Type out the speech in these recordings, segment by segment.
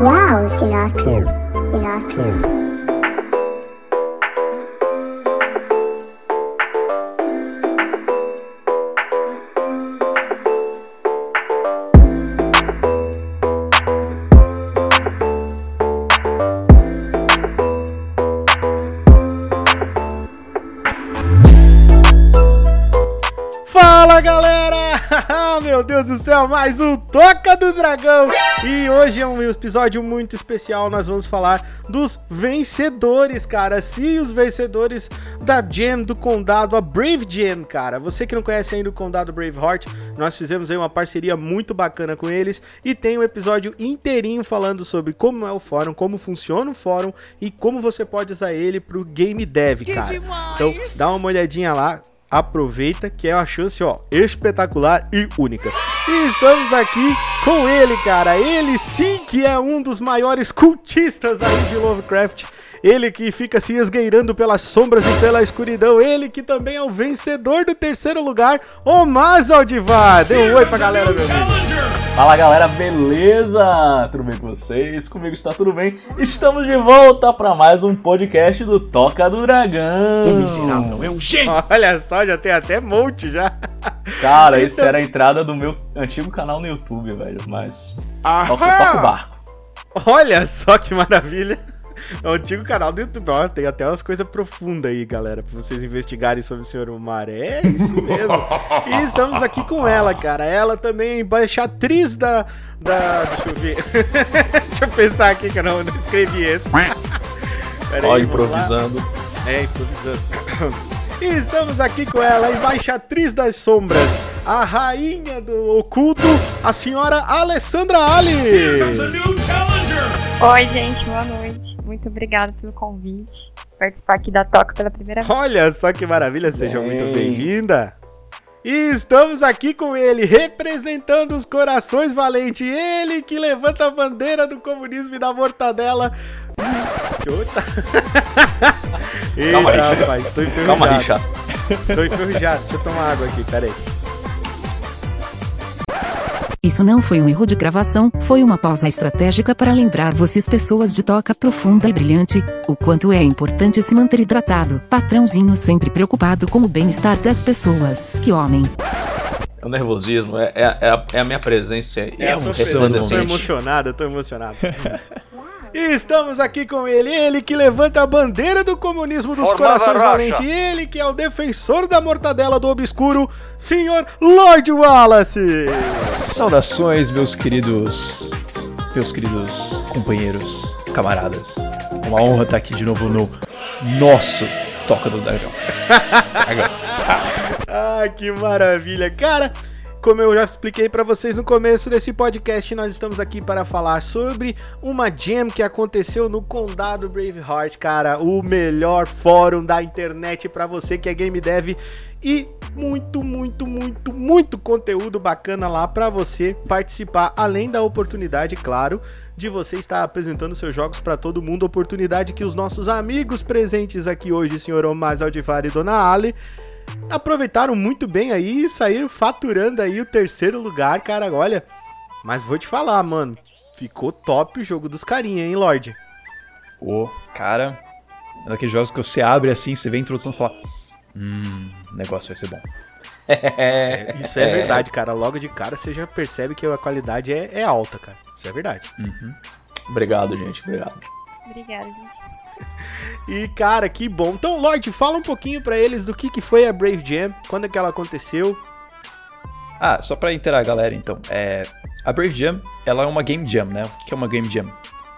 Wow, Sinatra. Sinatra. meu Deus do céu, mais um Toca do Dragão! E hoje é um episódio muito especial, nós vamos falar dos vencedores, cara. Sim, os vencedores da Jam do Condado, a Brave Jam, cara. Você que não conhece ainda o Condado Braveheart, nós fizemos aí uma parceria muito bacana com eles e tem um episódio inteirinho falando sobre como é o fórum, como funciona o fórum e como você pode usar ele pro game dev, cara. Então, dá uma olhadinha lá aproveita que é uma chance, ó, espetacular e única. E estamos aqui com ele, cara. Ele sim que é um dos maiores cultistas aí de Lovecraft. Ele que fica se esgueirando pelas sombras e pela escuridão. Ele que também é o vencedor do terceiro lugar, Omar Zaldivar. Dê um oi pra galera, meu amigo. Fala galera, beleza? Tudo bem com vocês? Comigo está tudo bem? Estamos de volta para mais um podcast do Toca do Dragão. O miserável é um gênio! Olha só, já tem até monte já. Cara, então... isso era a entrada do meu antigo canal no YouTube, velho, mas. Toca, toca o barco. Olha só que maravilha! É o antigo canal do YouTube. Ó, tem até umas coisas profundas aí, galera, pra vocês investigarem sobre o Senhor Omar. É isso mesmo. e estamos aqui com ela, cara. Ela também é embaixatriz da. da deixa eu ver. deixa eu pensar aqui que eu não, não escrevi esse. Ó, improvisando. É, improvisando. E estamos aqui com ela, a embaixatriz das sombras, a rainha do oculto, a senhora Alessandra Ali. Oi, gente, boa noite. Muito obrigada pelo convite. Participar aqui da Toca pela primeira vez. Olha só que maravilha, seja muito bem-vinda. E estamos aqui com ele, representando os corações valentes. Ele que levanta a bandeira do comunismo e da mortadela. Eita, Calma aí, rapaz, tô enferrujado. Calma aí, chato. Tô enferrujado, deixa eu tomar água aqui, peraí. Isso não foi um erro de gravação, foi uma pausa estratégica para lembrar vocês pessoas de toca profunda e brilhante, o quanto é importante se manter hidratado. Patrãozinho sempre preocupado com o bem-estar das pessoas. Que homem. É o nervosismo, é, é, é, a, é a minha presença. É, é um eu tô emocionado, eu tô emocionado. E estamos aqui com ele, ele que levanta a bandeira do comunismo dos Formada corações valentes, ele que é o defensor da mortadela do obscuro, senhor Lord Wallace. Saudações, meus queridos, meus queridos companheiros, camaradas. Uma honra estar aqui de novo no nosso Toca do Dragão. ah, que maravilha, cara. Como eu já expliquei para vocês no começo desse podcast, nós estamos aqui para falar sobre uma jam que aconteceu no Condado Braveheart, cara, o melhor fórum da internet para você que é game dev. E muito, muito, muito, muito conteúdo bacana lá para você participar, além da oportunidade, claro, de você estar apresentando seus jogos para todo mundo, oportunidade que os nossos amigos presentes aqui hoje, senhor Omar Zaldifari e Dona Ali, aproveitaram muito bem aí e saíram faturando aí o terceiro lugar, cara. Olha, mas vou te falar, mano, ficou top o jogo dos carinha, hein, Lorde? Ô, oh, cara, é daqueles jogos que você abre assim, você vê a introdução e fala: Hum, o negócio vai ser bom. É, isso é, verdade, cara. Logo de cara você já percebe que a qualidade é, é alta, cara. Isso é verdade. Uhum. Obrigado, gente. Obrigado. Obrigada, gente. E cara, que bom. Então, Lorde, fala um pouquinho para eles do que, que foi a Brave Jam, quando é que ela aconteceu. Ah, só pra inteirar a galera, então. É, a Brave Jam, ela é uma Game Jam, né? O que é uma Game Jam?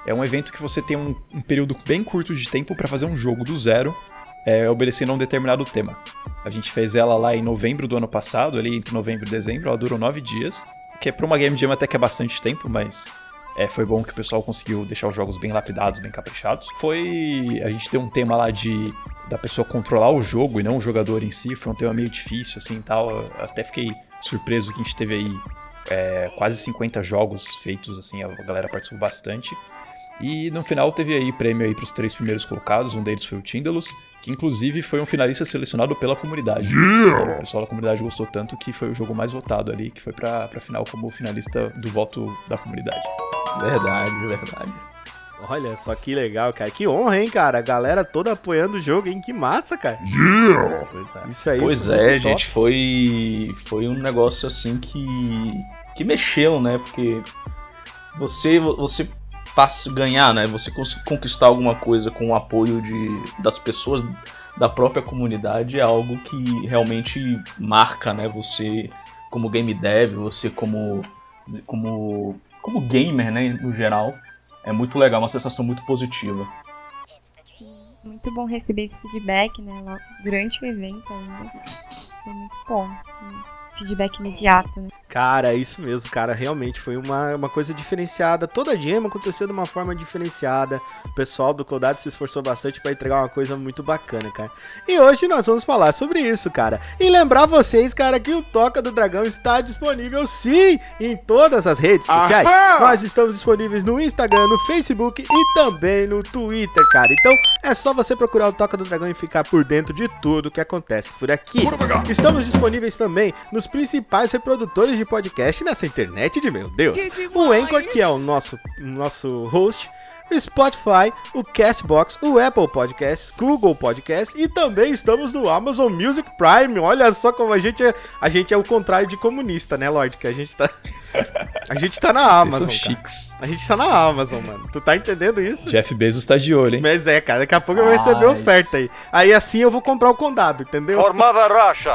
É um evento que você tem um, um período bem curto de tempo para fazer um jogo do zero, é, obedecendo a um determinado tema. A gente fez ela lá em novembro do ano passado, ali entre novembro e dezembro, ela durou nove dias, que é pra uma Game Jam até que é bastante tempo, mas é, foi bom que o pessoal conseguiu deixar os jogos bem lapidados, bem caprichados. Foi. A gente deu um tema lá de. Da pessoa controlar o jogo e não o jogador em si, foi um tema meio difícil, assim tal. Eu até fiquei surpreso que a gente teve aí é, quase 50 jogos feitos, assim, a galera participou bastante. E no final teve aí prêmio aí para os três primeiros colocados, um deles foi o Tindalus, que inclusive foi um finalista selecionado pela comunidade. Yeah! O pessoal da comunidade gostou tanto que foi o jogo mais votado ali, que foi para a final como finalista do voto da comunidade. Verdade, verdade. Olha só que legal, cara. Que honra, hein, cara? A galera toda apoiando o jogo, hein? Que massa, cara. Pois é. Isso aí. Pois foi é, top. gente, foi, foi um negócio assim que, que mexeu, né? Porque você, você passa, ganhar, né? Você cons- conquistar alguma coisa com o apoio de, das pessoas da própria comunidade é algo que realmente marca, né? Você como game dev, você como, como, como gamer, né? No geral. É muito legal, uma sensação muito positiva. Muito bom receber esse feedback, né? Durante o evento ainda. Foi muito bom. Um Feedback imediato, né? Cara, isso mesmo, cara. Realmente foi uma, uma coisa diferenciada. Toda a gema aconteceu de uma forma diferenciada. O pessoal do Codado se esforçou bastante pra entregar uma coisa muito bacana, cara. E hoje nós vamos falar sobre isso, cara. E lembrar vocês, cara, que o Toca do Dragão está disponível sim em todas as redes sociais. Nós estamos disponíveis no Instagram, no Facebook e também no Twitter, cara. Então é só você procurar o Toca do Dragão e ficar por dentro de tudo que acontece por aqui. Estamos disponíveis também nos principais reprodutores de podcast nessa internet de meu Deus. O Anchor, que é o nosso, nosso host. O Spotify, o Castbox, o Apple Podcasts, Google Podcasts e também estamos no Amazon Music Prime. Olha só como a gente é, a gente é o contrário de comunista, né, Lorde? Que a gente tá a gente tá na Vocês Amazon, são cara. chiques. A gente tá na Amazon, mano. Tu tá entendendo isso? Jeff Bezos tá de olho, hein? Mas é, cara, daqui a pouco eu vou receber oferta aí. Aí assim eu vou comprar o condado, entendeu?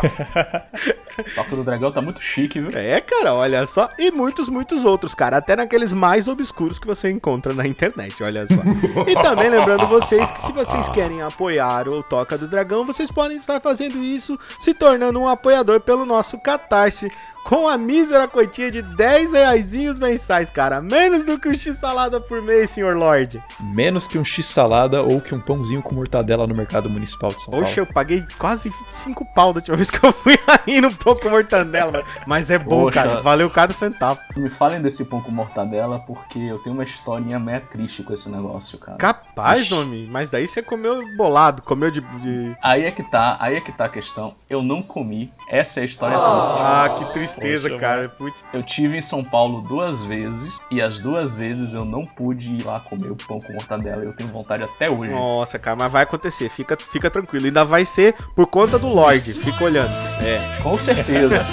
Toca do Dragão tá muito chique, viu? É, cara, olha só. E muitos, muitos outros, cara. Até naqueles mais obscuros que você encontra na internet, olha só. E também lembrando vocês que se vocês querem apoiar o Toca do Dragão, vocês podem estar fazendo isso se tornando um apoiador pelo nosso Catarse. Com a mísera quantia de 10 reaisinhos mensais, cara. Menos do que um X-salada por mês, senhor Lorde. Menos que um x-salada ou que um pãozinho com mortadela no mercado municipal de São Paulo. Oxe, eu paguei quase 25 pau da última vez que eu fui aí no pão com mortandela, mano. Mas é bom, Poxa. cara. Valeu cada centavo. Me falem desse pão com mortadela, porque eu tenho uma historinha meio triste com esse negócio, cara. Capaz, Ixi. homem. Mas daí você comeu bolado, comeu de. de- Aí é que tá, aí é que tá a questão. Eu não comi. Essa é a história triste. Ah, que tristeza, Poxa, cara. Putz. Eu tive em São Paulo duas vezes e as duas vezes eu não pude ir lá comer o pão com mortadela. Eu tenho vontade até hoje. Nossa, cara, mas vai acontecer. Fica, fica tranquilo. Ainda vai ser por conta do Lorde. Fica olhando. É. Com certeza.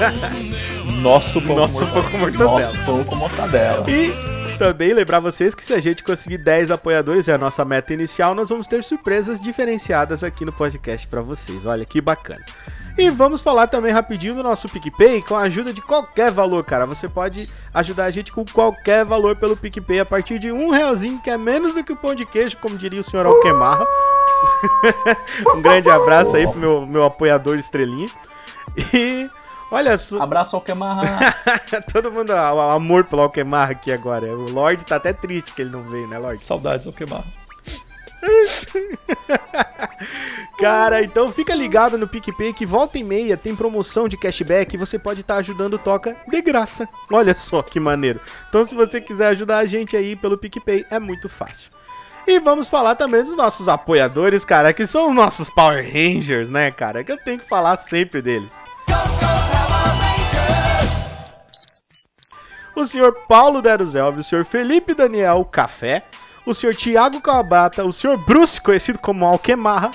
Nosso pão Nosso com pão com mortadela. Nosso pão com mortadela. E também lembrar vocês que se a gente conseguir 10 apoiadores, é a nossa meta inicial, nós vamos ter surpresas diferenciadas aqui no podcast pra vocês. Olha que bacana. E vamos falar também rapidinho do nosso PicPay com a ajuda de qualquer valor, cara. Você pode ajudar a gente com qualquer valor pelo PicPay a partir de um realzinho, que é menos do que o pão de queijo, como diria o senhor Alquemarra. um grande abraço aí pro meu, meu apoiador estrelinha. E olha só. Abraço ao Kemarra. Todo mundo, o amor pelo Alquemar aqui agora. O Lorde tá até triste que ele não veio, né, Lorde? Saudades ao queimar. Cara, então fica ligado no PicPay que volta e meia tem promoção de cashback e você pode estar ajudando o Toca de graça. Olha só que maneiro. Então se você quiser ajudar a gente aí pelo PicPay, é muito fácil. E vamos falar também dos nossos apoiadores, cara, que são os nossos Power Rangers, né, cara? Que eu tenho que falar sempre deles. o senhor Paulo Deruzelvi, o senhor Felipe Daniel Café, o senhor Tiago Calabata, o senhor Bruce, conhecido como Alquemarra,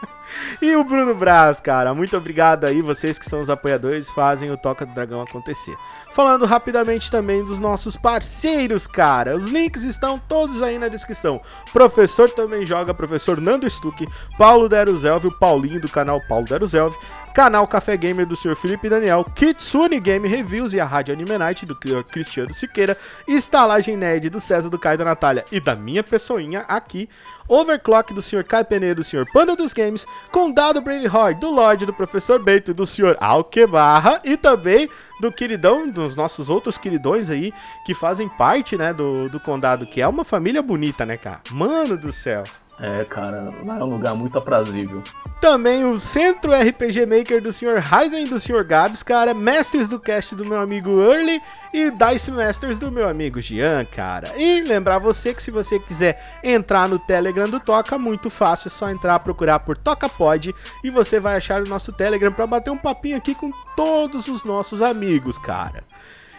e o Bruno Braz, cara. Muito obrigado aí, vocês que são os apoiadores, fazem o Toca do Dragão acontecer. Falando rapidamente também dos nossos parceiros, cara. Os links estão todos aí na descrição. Professor também joga, professor Nando Stuck, Paulo Deruzelvi, o Paulinho do canal Paulo Deruzelvi, canal Café Gamer do Sr. Felipe Daniel, Kitsune Game Reviews e a Rádio Anime Night do Cristiano Siqueira, Estalagem Nerd do César do Caio da Natália e da minha pessoinha aqui, Overclock do Sr. Kai Pene do Sr. Panda dos Games, Condado Braveheart do Lorde do Professor Bento e do Sr. Alquebarra e também do queridão, dos nossos outros queridões aí que fazem parte, né, do, do Condado, que é uma família bonita, né, cara? Mano do céu. É, cara, lá é um lugar muito aprazível. Também o Centro RPG Maker do Sr. Ryzen e do Sr. Gabs, cara. Mestres do cast do meu amigo Early e Dice Masters do meu amigo Gian, cara. E lembrar você que se você quiser entrar no Telegram do Toca, muito fácil, é só entrar, procurar por Toca Pod e você vai achar o nosso Telegram para bater um papinho aqui com todos os nossos amigos, cara.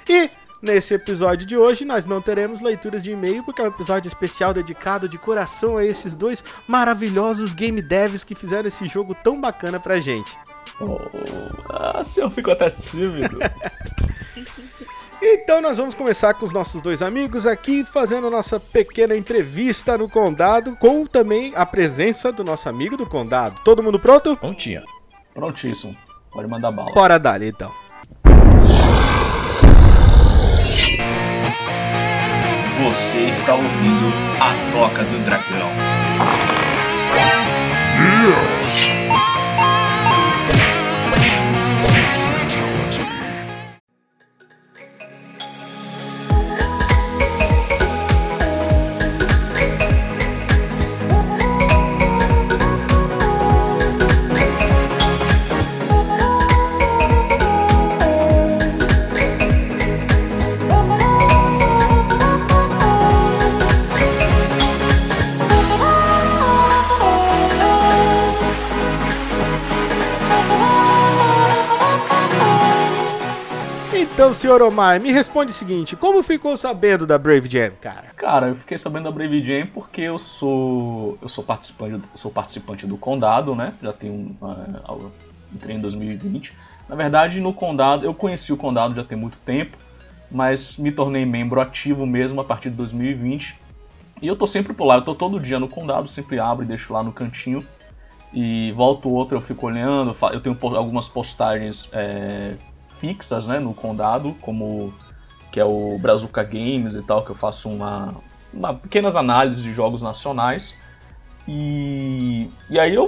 E Nesse episódio de hoje, nós não teremos leituras de e-mail, porque é um episódio especial dedicado de coração a esses dois maravilhosos game devs que fizeram esse jogo tão bacana pra gente. Oh, assim eu fico até tímido. Então nós vamos começar com os nossos dois amigos aqui, fazendo nossa pequena entrevista no Condado, com também a presença do nosso amigo do Condado. Todo mundo pronto? Não tinha. Prontíssimo. Pode mandar bala. Bora dali então. Você está ouvindo a Toca do Dragão. Então, senhor Omar, me responde o seguinte: como ficou sabendo da Brave Jam, cara? Cara, eu fiquei sabendo da Brave Jam porque eu sou eu sou participante sou participante do Condado, né? Já tenho uh, entrei em 2020. Na verdade, no Condado eu conheci o Condado já tem muito tempo, mas me tornei membro ativo mesmo a partir de 2020. E eu tô sempre por lá, eu tô todo dia no Condado, sempre abro e deixo lá no cantinho. E volto outro, eu fico olhando, eu tenho algumas postagens é, fixas né, no condado, como que é o Brazuca Games e tal, que eu faço uma, uma pequenas análises de jogos nacionais. E, e aí eu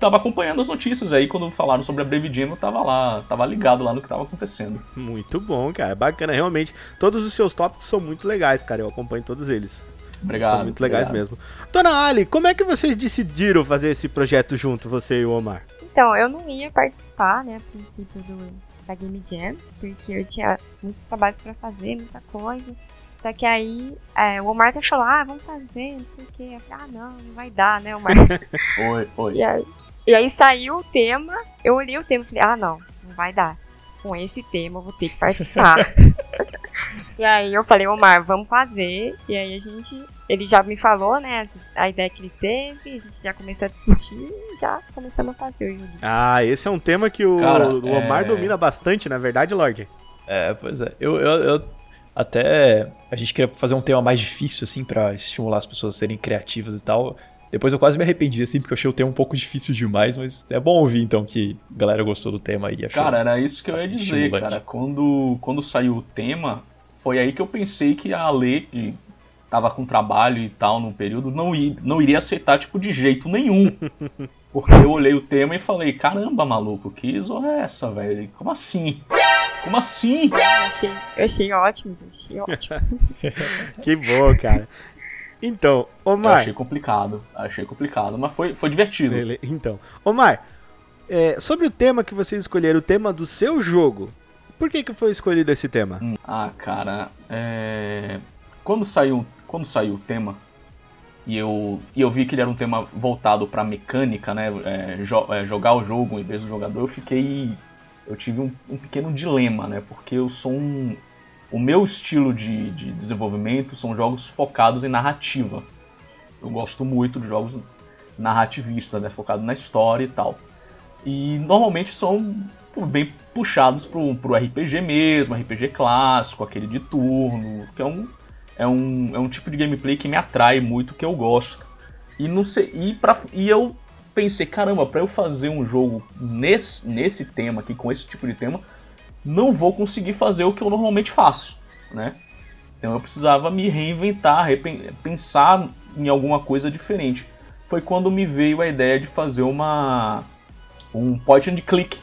tava acompanhando as notícias aí, quando falaram sobre a Brave Jam, eu tava lá, tava ligado lá no que tava acontecendo. Muito bom, cara. Bacana, realmente. Todos os seus tópicos são muito legais, cara. Eu acompanho todos eles. Obrigado. São muito legais obrigado. mesmo. Dona Ali, como é que vocês decidiram fazer esse projeto junto, você e o Omar? Então, eu não ia participar, né, a princípio do, da Game Jam, porque eu tinha muitos trabalhos pra fazer, muita coisa. Só que aí é, o Omar até falou, ah, vamos fazer, não sei o quê. Eu falei, ah, não, não vai dar, né, Omar? Oi, oi. e, aí, e aí saiu o tema, eu olhei o tema e falei, ah, não, não vai dar. Com esse tema eu vou ter que participar. e aí eu falei, Omar, vamos fazer. E aí a gente, ele já me falou, né, a ideia que ele teve, a gente já começou a discutir e já começamos a fazer o jogo. Ah, esse é um tema que o, Cara, o Omar é- domina bastante, na verdade, Lorde. É, pois é. Eu, eu, eu até. A gente queria fazer um tema mais difícil, assim, pra estimular as pessoas a serem criativas e tal. Depois eu quase me arrependi, assim, porque eu achei o tema um pouco difícil demais, mas é bom ouvir, então, que a galera gostou do tema e achou. Cara, era isso que eu ia Assim, dizer, cara. Quando, quando saiu o tema, foi aí que eu pensei que a Ale, que tava com trabalho e tal no período, não, não iria aceitar, tipo, de jeito nenhum. Porque eu olhei o tema e falei, caramba, maluco, que zorra é essa, velho? Como assim? Como assim? Eu achei, eu achei ótimo, gente, achei ótimo. Que bom, cara. Então, Eu Omar. achei complicado, achei complicado, mas foi, foi divertido. Bele- Então, Omar, é, sobre o tema que vocês escolheram, o tema do seu jogo, por que, que foi escolhido esse tema? Hum, Ah, cara, é... quando saiu quando saiu o tema e eu e eu vi que ele era um tema voltado pra mecânica, né, é, jo- é, jogar o jogo em vez do jogador, eu fiquei eu tive um, um pequeno dilema, né, porque eu sou um o meu estilo de, de desenvolvimento são jogos focados em narrativa. Eu gosto muito de jogos narrativistas, né, focado na história e tal. E normalmente são bem puxados pro, pro RPG mesmo, RPG clássico, aquele de turno, que é um, é um, é um tipo de gameplay que me atrai muito, que eu gosto. E, não sei, e, pra, e eu pensei, caramba, pra eu fazer um jogo nesse, nesse tema aqui, com esse tipo de tema, não vou conseguir fazer o que eu normalmente faço, né? Então eu precisava me reinventar, pensar em alguma coisa diferente. Foi quando me veio a ideia de fazer uma um point and click,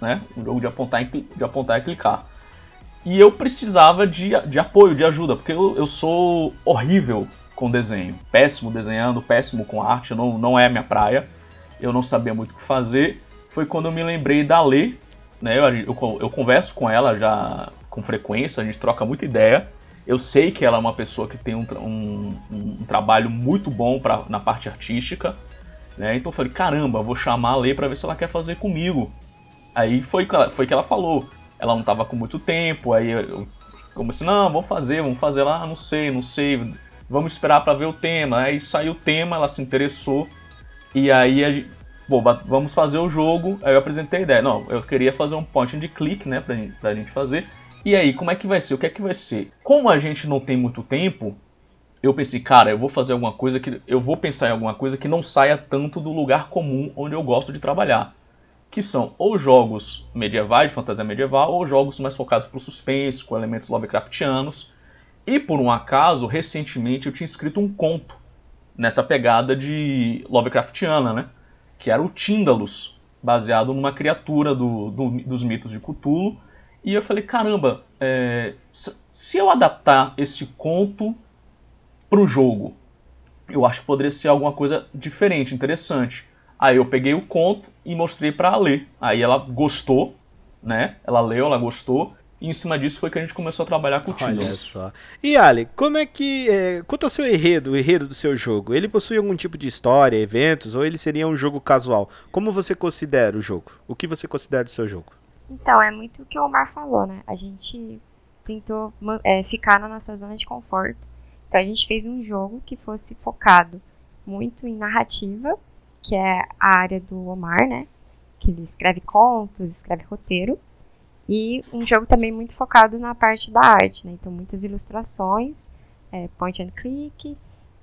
né? Um jogo de apontar, e de apontar e clicar. E eu precisava de, de apoio, de ajuda, porque eu, eu sou horrível com desenho. Péssimo desenhando, péssimo com arte, não, não é a minha praia. Eu não sabia muito o que fazer. Foi quando eu me lembrei da Lê, né? Eu, eu, eu converso com ela já com frequência, a gente troca muita ideia. Eu sei que ela é uma pessoa que tem um, um, um- trabalho muito bom pra, na parte artística. Né? Então eu falei, caramba, vou chamar a Lê pra ver se ela quer fazer comigo. Aí foi, foi que ela falou. Ela não tava com muito tempo, aí eu- comecei, não, vamos fazer, vamos fazer lá, não sei, não sei, vamos esperar para ver o tema. Aí saiu o tema, ela se interessou, e aí bom, vamos fazer o jogo. Aí eu apresentei a ideia, não, eu queria fazer um point and click, né, pra gente, pra gente fazer. E aí, como é que vai ser? O que é que vai ser? Como a gente não tem muito tempo, eu pensei, cara, eu vou fazer alguma coisa que. Eu vou pensar em alguma coisa que não saia tanto do lugar comum onde eu gosto de trabalhar. Que são ou jogos medievais, de fantasia medieval, ou jogos mais focados para o suspense, com elementos Lovecraftianos. E por um acaso, recentemente eu tinha escrito um conto nessa pegada de Lovecraftiana, né? Que era o Tíndalus, baseado numa criatura do, do, dos mitos de Cthulhu. E eu falei, caramba, é, se eu adaptar esse conto para o jogo. Eu acho que poderia ser alguma coisa diferente, interessante. Aí eu peguei o conto e mostrei para ler. Aí ela gostou, né? Ela leu, ela gostou. E em cima disso foi que a gente começou a trabalhar com o Olha só. E Ali, como é que. É, quanto ao seu enredo, o enredo do seu jogo? Ele possui algum tipo de história, eventos, ou ele seria um jogo casual? Como você considera o jogo? O que você considera do seu jogo? Então, é muito o que o Omar falou, né? A gente tentou é, ficar na nossa zona de conforto então a gente fez um jogo que fosse focado muito em narrativa, que é a área do Omar, né? Que ele escreve contos, escreve roteiro. E um jogo também muito focado na parte da arte, né? Então muitas ilustrações, é, point and click.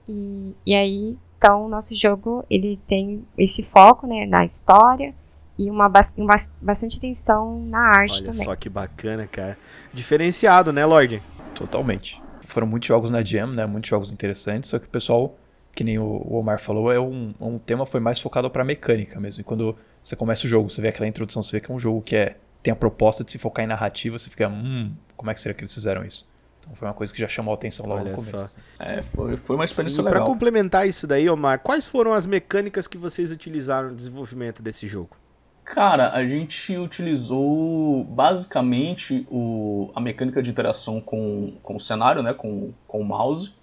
E, e aí, então o nosso jogo ele tem esse foco né, na história e uma, uma bastante atenção na arte Olha também. Olha só que bacana, cara. Diferenciado, né, Lorde? Totalmente foram muitos jogos na Jam, né? Muitos jogos interessantes, só que o pessoal, que nem o Omar falou, é um, um tema foi mais focado para mecânica mesmo. E quando você começa o jogo, você vê aquela introdução, você vê que é um jogo que é, tem a proposta de se focar em narrativa, você fica, hum, como é que será que eles fizeram isso? Então foi uma coisa que já chamou a atenção logo Olha no começo. Assim. É, foi, foi uma experiência Sim, legal. Para complementar isso daí, Omar, quais foram as mecânicas que vocês utilizaram no desenvolvimento desse jogo? Cara, a gente utilizou basicamente o, a mecânica de interação com, com o cenário, né, com, com o mouse.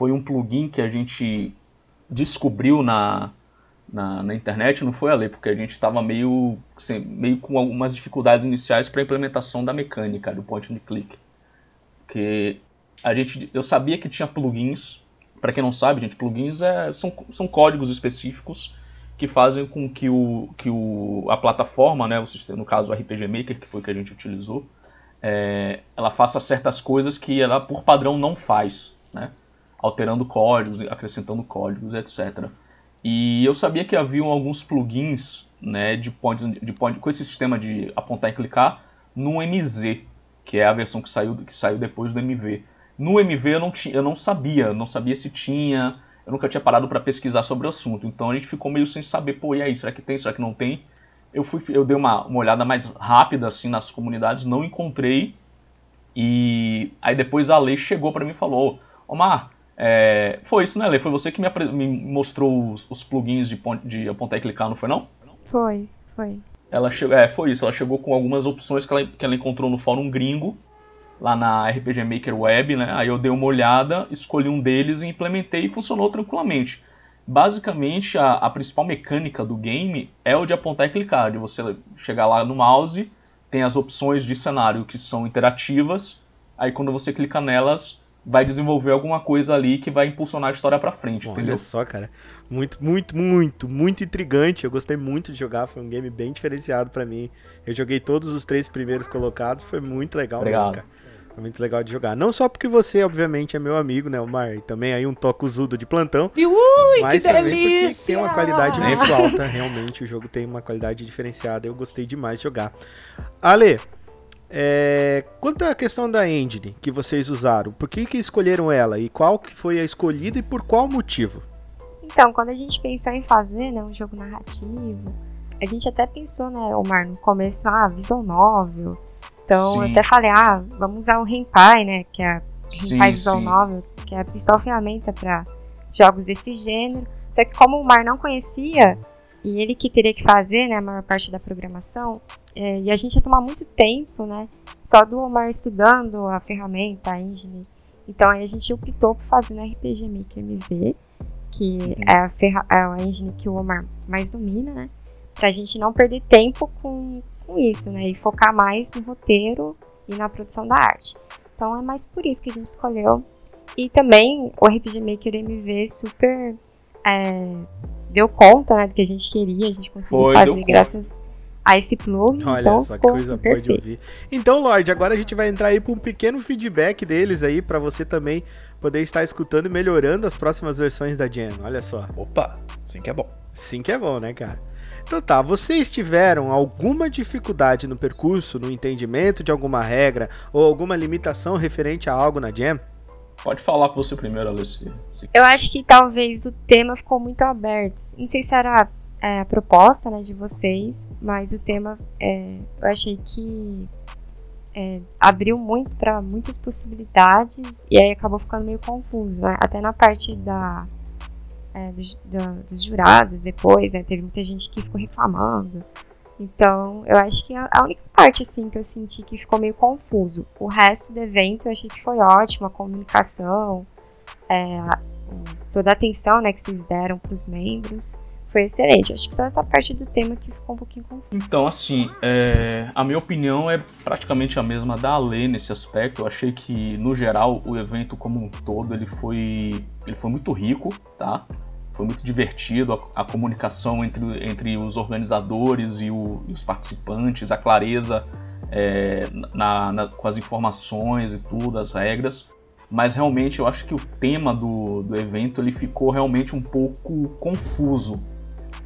Foi um plugin que a gente descobriu na, na, na internet, não foi a ler, porque a gente estava meio, meio com algumas dificuldades iniciais para a implementação da mecânica do point and click. Porque a gente, eu sabia que tinha plugins, para quem não sabe, gente, plugins é, são, são códigos específicos que fazem com que, o, que o, a plataforma, né, o sistema, no caso o RPG Maker, que foi que a gente utilizou, é, ela faça certas coisas que ela, por padrão, não faz, né? Alterando códigos, acrescentando códigos, etc. E eu sabia que haviam alguns plugins né, de points, de point, com esse sistema de apontar e clicar no MZ, que é a versão que saiu, que saiu depois do MV. No MV eu não, tinha, eu não sabia, não sabia se tinha, eu nunca tinha parado para pesquisar sobre o assunto. Então a gente ficou meio sem saber, pô, e aí, será que tem, será que não tem? Eu fui, eu dei uma, uma olhada mais rápida assim nas comunidades, não encontrei. E aí depois a Lei chegou para mim e falou: Omar, é, foi isso, né, Lei? Foi você que me, me mostrou os, os, plugins de, de apontar e clicar, não foi não? Foi, foi. Ela chegou, é, foi isso. Ela chegou com algumas opções que ela, que ela encontrou no fórum gringo lá na RPG Maker Web, né? Aí eu dei uma olhada, escolhi um deles e implementei e funcionou tranquilamente. Basicamente, a, a principal mecânica do game é o de apontar e clicar, de você chegar lá no mouse, tem as opções de cenário que são interativas, aí quando você clica nelas, vai desenvolver alguma coisa ali que vai impulsionar a história para frente, Bom, entendeu? Olha só, cara. Muito, muito, muito, muito intrigante. Eu gostei muito de jogar, foi um game bem diferenciado para mim. Eu joguei todos os três primeiros colocados, foi muito legal Obrigado. mesmo, cara. É muito legal de jogar. Não só porque você, obviamente, é meu amigo, né, Omar? E também aí um tocuzudo de plantão. Ui, mas que também delícia! porque tem uma qualidade muito alta. Realmente, o jogo tem uma qualidade diferenciada. Eu gostei demais de jogar. Ale, é, quanto à questão da engine que vocês usaram, por que, que escolheram ela? E qual que foi a escolhida e por qual motivo? Então, quando a gente pensou em fazer né, um jogo narrativo, a gente até pensou, né, Omar, no começo, ah, visual novel então Sim. eu até falei, ah, vamos usar o Renpai, né? Que é a Renpai Visual sim. Novel, que é a principal ferramenta para jogos desse gênero. Só que como o Mar não conhecia, e ele que teria que fazer, né, a maior parte da programação, é, e a gente ia tomar muito tempo, né, só do Omar estudando a ferramenta, a engine. Então aí a gente optou por fazer no RPG Maker MV, que é, a é a engine que o Omar mais domina, né, pra gente não perder tempo com, com isso, né? E focar mais no roteiro e na produção da arte. Então é mais por isso que a gente escolheu. E também o RPG Maker MV super é, deu conta né, do que a gente queria, a gente conseguiu Foi, fazer conta. graças a esse plugin. Olha então só que coisa perfeito. pode ouvir. Então, Lorde, agora a gente vai entrar aí para um pequeno feedback deles aí, para você também poder estar escutando e melhorando as próximas versões da Jam. Olha só. Opa, assim que é bom. Sim que é bom, né, cara? Então tá, vocês tiveram alguma dificuldade no percurso, no entendimento de alguma regra ou alguma limitação referente a algo na Jam? Pode falar com você primeiro, se- Eu acho que talvez o tema ficou muito aberto. Não sei se era é, a proposta né, de vocês, mas o tema é, eu achei que é, abriu muito para muitas possibilidades e aí acabou ficando meio confuso. né? Até na parte da, é, dos- da- dos jurados depois, né, teve muita gente que ficou reclamando. Então, eu acho que a, a única parte assim que eu senti que ficou meio confuso. O resto do evento eu achei que foi ótimo, a comunicação, é, toda a atenção né, que vocês deram para os membros foi excelente. Acho que só essa parte do tema que ficou um pouquinho confusa. Então, assim, é, a minha opinião é praticamente a mesma da Ale nesse aspecto. Eu achei que, no geral, o evento como um todo, ele foi, ele foi muito rico, tá? Foi muito divertido a, a comunicação entre, entre os organizadores e, o- e os participantes, a clareza é, na- na- com as informações e tudo, as regras. Mas realmente eu acho que o tema do, do evento ele ficou realmente um pouco confuso.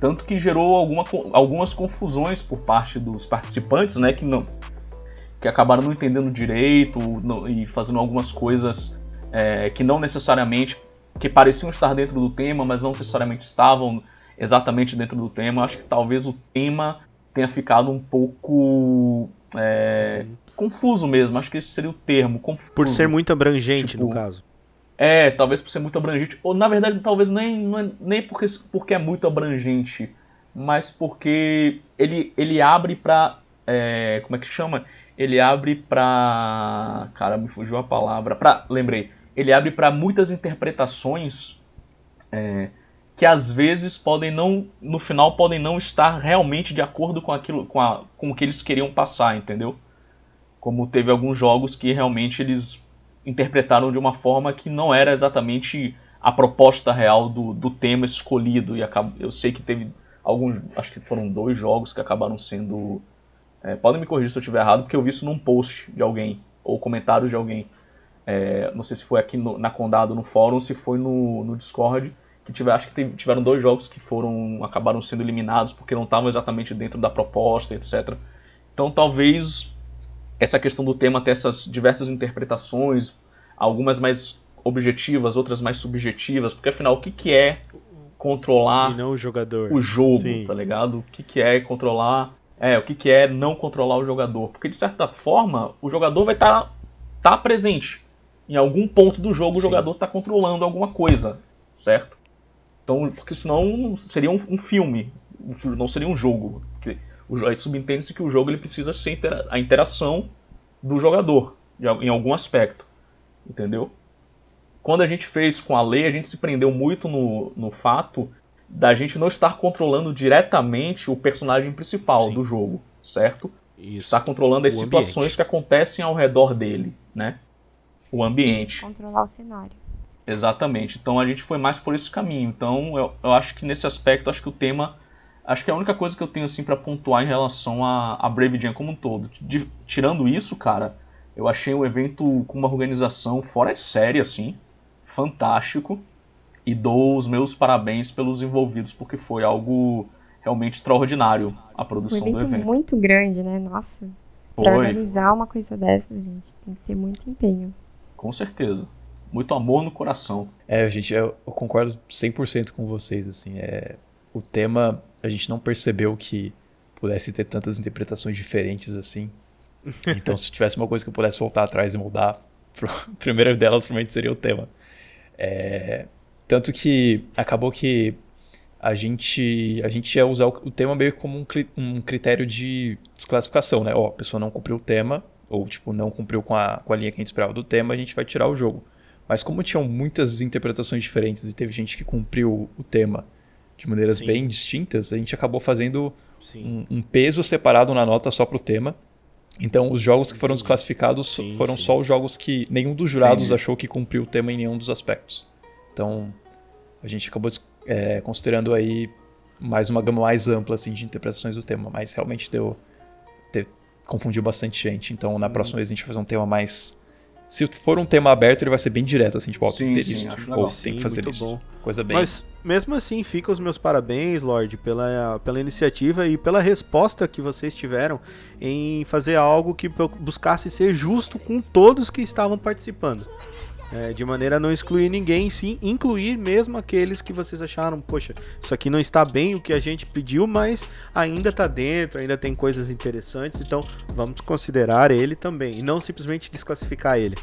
Tanto que gerou alguma, algumas confusões por parte dos participantes, né? Que, não, que acabaram não entendendo direito não- e fazendo algumas coisas é, que não necessariamente. Que pareciam estar dentro do tema, mas não necessariamente estavam exatamente dentro do tema. Acho que talvez o tema tenha ficado um pouco. é, confuso mesmo, acho que esse seria o termo. Confuso. Por ser muito abrangente, Tipo, no caso. É, talvez por ser muito abrangente. Ou na verdade, talvez nem, é- nem porque, porque é muito abrangente, mas porque ele, ele abre pra. é, como é que chama? Ele abre pra. Cara, me fugiu a palavra. Pra, lembrei. Ele abre pra muitas interpretações é, que às vezes podem não. No final podem não estar realmente de acordo com aquilo. Com, a, com o que eles queriam passar, entendeu? Como teve alguns jogos que realmente eles interpretaram de uma forma que não era exatamente a proposta real do, do tema escolhido. E eu sei que teve alguns. Acho que foram dois jogos que acabaram sendo. é, podem me corrigir se eu estiver errado, porque eu vi isso num post de alguém, ou comentários de alguém. É, não sei se foi aqui no- na Condado no fórum, se foi no, no Discord. Que tiver, acho que tiveram dois jogos que foram acabaram sendo eliminados porque não estavam exatamente dentro da proposta, etc. Então talvez essa questão do tema ter essas diversas interpretações, algumas mais objetivas, outras mais subjetivas, porque afinal o que, que é controlar E não o jogador. o jogo, Sim. tá ligado? O que, que é controlar. É, o que, que é não controlar o jogador. Porque de certa forma, o jogador vai estar tá, presente. Em algum ponto do jogo, o Sim. jogador está controlando alguma coisa, certo? Então, porque senão seria um, um filme, fi- não seria um jogo. O subentende-se que o jogo ele precisa ser intera- a interação do jogador, em algum aspecto. Entendeu? Quando a gente fez com a lei, a gente se prendeu muito no, no fato da gente não estar controlando diretamente o personagem principal Sim. do jogo, certo? Isso. Está controlando as O situações ambiente. que acontecem ao redor dele, né? O ambiente. Controlar o cenário. Exatamente. Então a gente foi mais por esse caminho. Então eu, eu acho que nesse aspecto, acho que o tema. Acho que é a única coisa que eu tenho assim para pontuar em relação a, a Brave Jam como um todo. De- tirando isso, cara, eu achei um evento com uma organização fora de série, assim. Fantástico. E dou os meus parabéns pelos envolvidos, porque foi algo realmente extraordinário a Um produção do evento evento. muito grande, né? Nossa. Pra Foi, organizar uma coisa dessa, gente, tem que ter muito empenho. Com certeza. Muito amor no coração. É, gente, eu, eu concordo 100% com vocês, assim, é, o tema, a gente não percebeu que pudesse ter tantas interpretações diferentes, assim, então se tivesse uma coisa que eu pudesse voltar atrás e mudar, pro- a primeira delas provavelmente seria o tema. É, tanto que acabou que a gente, a gente ia usar o, o tema meio como um, um critério de desclassificação, né? Ó, a pessoa não cumpriu o tema, ou tipo, não cumpriu com a, com a linha que a gente esperava do tema, a gente vai tirar o jogo. Mas como tinham muitas interpretações diferentes e teve gente que cumpriu o tema de maneiras Sim. bem distintas, a gente acabou fazendo Sim. um, um peso separado na nota só pro tema. Então, os jogos que foram desclassificados Sim, foram sim. só os jogos que nenhum dos jurados Entendi. achou que cumpriu o tema em nenhum dos aspectos. Então, a gente acabou é, considerando aí mais uma gama mais ampla assim, de interpretações do tema, mas realmente deu. Confundiu bastante gente. Então, na próxima vez a gente vai fazer um tema mais. Se for um tema aberto, ele vai ser bem direto, assim, tipo, ó, Sim, ter sim, isso, ou legal. tem Sim, que fazer isso. bom. Coisa bem. Mas mesmo assim, fica os meus parabéns, Lorde, pela, pela iniciativa e pela resposta que vocês tiveram em fazer algo que bu- buscasse ser justo com todos que estavam participando. É, de maneira a não excluir ninguém, sim incluir mesmo aqueles que vocês acharam, poxa, isso aqui não está bem o que a gente pediu, mas ainda está dentro, ainda tem coisas interessantes, então vamos considerar ele também, e não simplesmente desclassificar ele.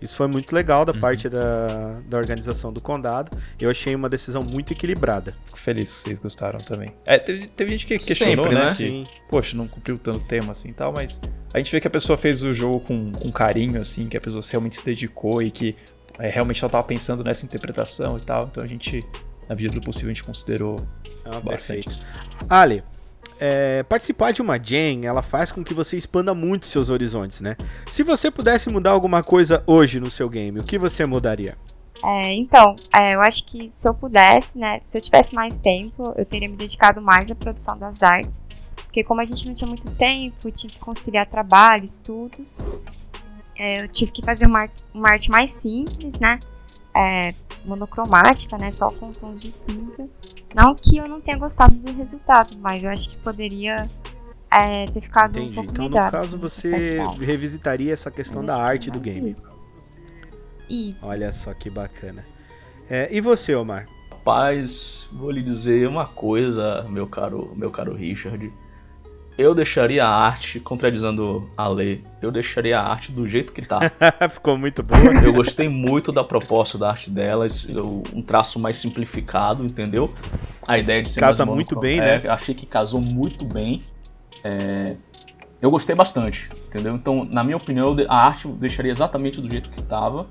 Isso foi muito legal da parte da, da organização do condado. Eu achei uma decisão muito equilibrada. Fico feliz que vocês gostaram também. É, teve, teve gente que questionou, Sempre, né? né? Que, Sim. poxa, não cumpriu tanto tema assim e tal, mas a gente vê que a pessoa fez o jogo com, com carinho, assim, que a pessoa realmente se dedicou e que é, realmente ela tava pensando nessa interpretação e tal. Então a gente, na medida do possível, a gente considerou Ah, bastante. perfeito. Ali, é, participar de uma jam, ela faz com que você expanda muito seus horizontes, né? Se você pudesse mudar alguma coisa hoje no seu game, o que você mudaria? É, então, é, eu acho que se eu pudesse, né, se eu tivesse mais tempo, eu teria me dedicado mais à produção das artes. Porque como a gente não tinha muito tempo, tinha que conciliar trabalho, estudos, é, eu tive que fazer uma arte, uma arte mais simples, né? é, monocromática, né? Só com tons de cinza. Não que eu não tenha gostado do resultado, mas eu acho que poderia é, ter ficado um Entendi. pouco Então, melhor. no caso, assim, você revisitaria essa questão da arte do game. Isso. Isso. Olha só que bacana. É, e você, Omar? Rapaz, vou lhe dizer uma coisa, meu caro, meu caro Richard. Eu deixaria a arte, contradizendo a lei, eu deixaria a arte do jeito que tá. Ficou muito boa. Eu gostei muito da proposta da arte delas, eu- um traço mais simplificado, entendeu? A ideia de ser Casa muito bem, é, né? Achei que casou muito bem. É, eu gostei bastante, entendeu? Então, na minha opinião, a arte eu deixaria exatamente do jeito que estava,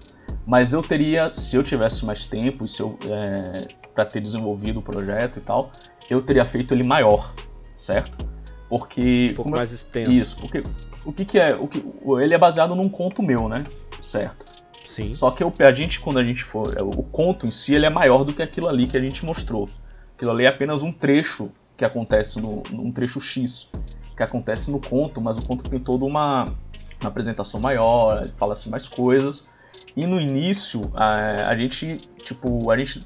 mas eu teria, se eu tivesse mais tempo e se eu é, para ter desenvolvido o projeto e tal, eu teria feito ele maior, certo? Porque Um pouco eu- mais extenso. isso, porque o que, que é, o que ele é baseado num conto meu, né? Certo. Sim. Só que o, a gente, quando a gente for. é, O conto em si ele é maior do que aquilo ali que a gente mostrou. Aquilo ali é apenas um trecho que acontece no. um trecho X que acontece no conto, mas o conto tem toda uma, uma apresentação maior, fala-se mais coisas. E no início, a, a gente, tipo, a gente.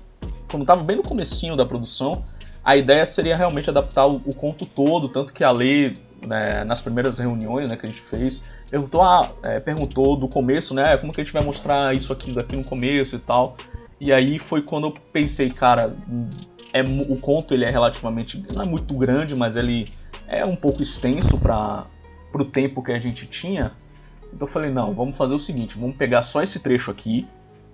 Quando tava bem no comecinho da produção, a ideia seria realmente adaptar o, o conto todo, tanto que a Lei, né, nas primeiras reuniões né, que a gente fez, perguntou, ah, é, perguntou do começo, né? Como que a gente vai mostrar isso aqui daqui no começo e tal. E aí foi quando eu pensei, cara, é, o conto ele é relativamente. não é muito grande, mas ele é um pouco extenso para o tempo que a gente tinha. Então eu falei, não, vamos fazer o seguinte, vamos pegar só esse trecho aqui,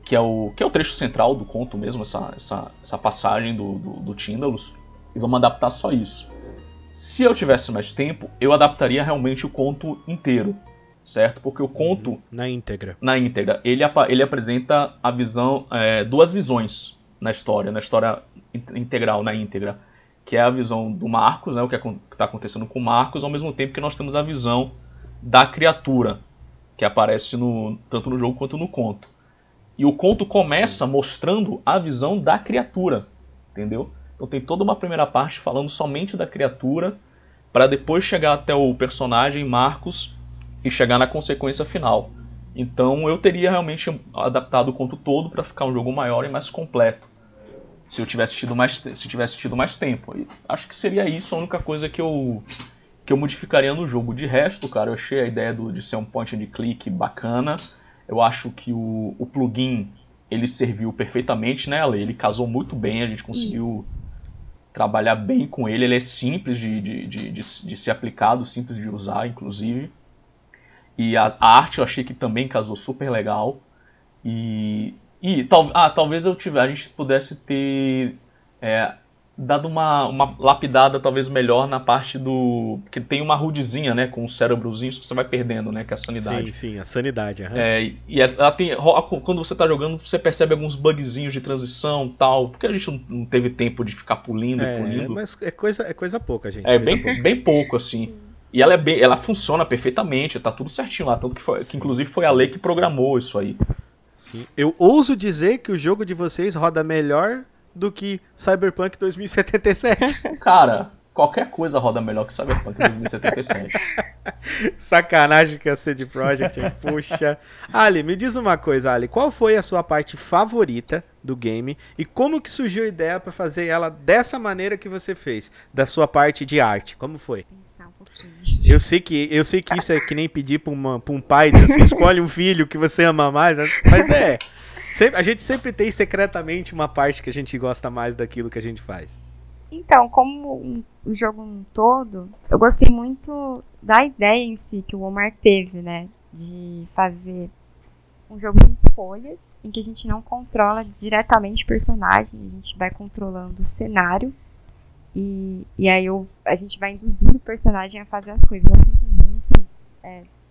que é o, que é o trecho central do conto mesmo, essa, essa, essa passagem do, do, do e vamos adaptar só isso. Se eu tivesse mais tempo, eu adaptaria realmente o conto inteiro, certo? Porque o conto, Na íntegra. na íntegra, ele, ele apresenta a visão, é, duas visões na história, na história in- integral, na íntegra, que é a visão do Marcos, né, o que está acontecendo com o Marcos, ao mesmo tempo que nós temos a visão da criatura, que aparece no, tanto no jogo quanto no conto. E o conto começa mostrando a visão da criatura, entendeu? Então tem toda uma primeira parte falando somente da criatura, para depois chegar até o personagem Marcos e chegar na consequência final. Então eu teria realmente adaptado o conto todo para ficar um jogo maior e mais completo. Se eu tivesse tido mais, se tivesse tido mais tempo. E acho que seria isso a única coisa que eu que eu modificaria no jogo. De resto, cara, eu achei a ideia do, de ser um point and click bacana. Eu acho que o, o plugin ele serviu perfeitamente, né, Ale? Ele casou muito bem, a gente conseguiu Isso. Trabalhar bem com ele. Ele é simples de, de, de, de, de ser aplicado, simples de usar, inclusive. E a, a arte eu achei que também casou super legal. E, e tal, ah, talvez eu tivesse, a gente pudesse ter é, dado uma, uma lapidada talvez melhor na parte do. que tem uma rudezinha, né? Com os cérebrozinhos que você vai perdendo, né? Que é a sanidade. Sim, sim, a sanidade. aham. É, e ela tem, quando você tá jogando, você percebe alguns bugzinhos de transição tal, porque a gente não, teve tempo de ficar pulindo e É, pulindo. mas é coisa, é coisa pouca, gente. É coisa bem, pouca. bem pouco, assim. E ela é bem, ela funciona perfeitamente, tá tudo certinho lá, tanto que, foi, que Sim, inclusive foi a sim, lei que programou isso aí. Sim. Eu ouso dizer que o jogo de vocês roda melhor do que Cyberpunk 2077. Cara, qualquer coisa roda melhor que Cyberpunk 2077. Sacanagem que é a CD Projekt, hein? Puxa. Ali, me diz uma coisa, Ali. Qual foi a sua parte favorita do game e como que surgiu a ideia pra fazer ela dessa maneira que você fez, da sua parte de arte? Como foi? Pensar um pouquinho. Eu sei que eu sei que isso é que nem pedir pra, uma, pra um pai dizer assim, escolhe um filho que você ama mais, mas é. Sempre- a gente sempre tem secretamente uma parte que a gente gosta mais daquilo que a gente faz. Então, como o jogo um todo, eu gostei muito da ideia em si que o Omar teve, né? De fazer um jogo de folhas em que a gente não controla diretamente o personagem, a gente vai controlando o cenário e, e aí eu, a gente vai induzindo o personagem a fazer as coisas. Eu isso muito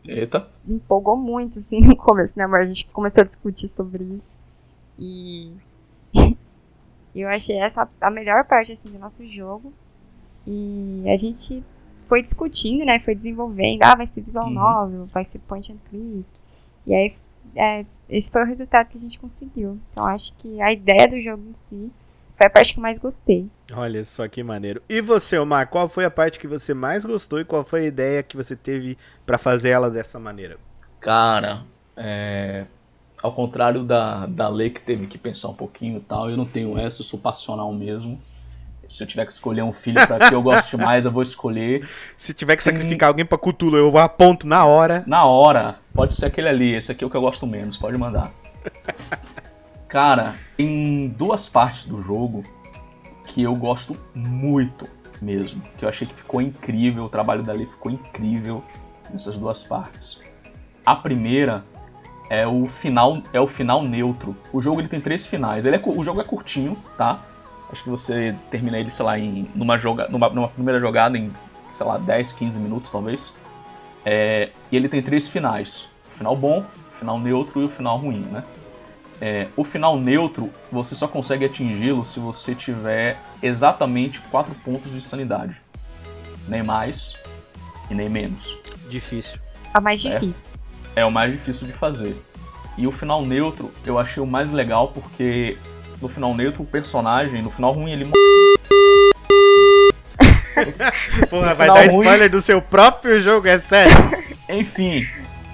Eita. me empolgou muito, assim, no começo, né, amor? A gente começou a discutir sobre isso. E eu achei essa a melhor parte, assim, do nosso jogo. E a gente foi discutindo, né, foi desenvolvendo. Ah, vai ser visual Uhum. novel, vai ser point and click. E aí, é, esse foi o resultado que a gente conseguiu. Então, acho que a ideia do jogo em si foi a parte que eu mais gostei. Olha só que maneiro. E você, Omar, qual foi a parte que você mais gostou e qual foi a ideia que você teve pra fazer ela dessa maneira? Cara, é, ao contrário da, da lei que teve que pensar um pouquinho e tal, eu não tenho essa, eu sou passional mesmo. Se eu tiver que escolher um filho pra que eu goste mais, eu vou escolher. Se tiver que sacrificar alguém pra Cthulhu, eu aponto na hora. Na hora, pode ser aquele ali, esse aqui é o que eu gosto menos, pode mandar. Cara, em duas partes do jogo que eu gosto muito mesmo, que eu achei que ficou incrível, o trabalho da ficou incrível nessas duas partes. A primeira é o final, é o final neutro. O jogo ele tem três finais. Ele é, o jogo é curtinho, tá? Acho que você termina ele, sei lá, em numa, joga, numa, numa primeira jogada em, sei lá, 10, 15 minutos talvez. É, e ele tem três finais: o final bom, o final neutro e o final ruim, né? É, o final neutro você só consegue atingi-lo se você tiver exatamente quatro pontos de sanidade, nem mais e nem menos. Difícil. A mais Certo. difícil. É o mais difícil de fazer. E o final neutro eu achei o mais legal porque no final neutro o personagem, no final ruim ele morre. Porra, vai dar ruim- spoiler do seu próprio jogo, é sério. Enfim,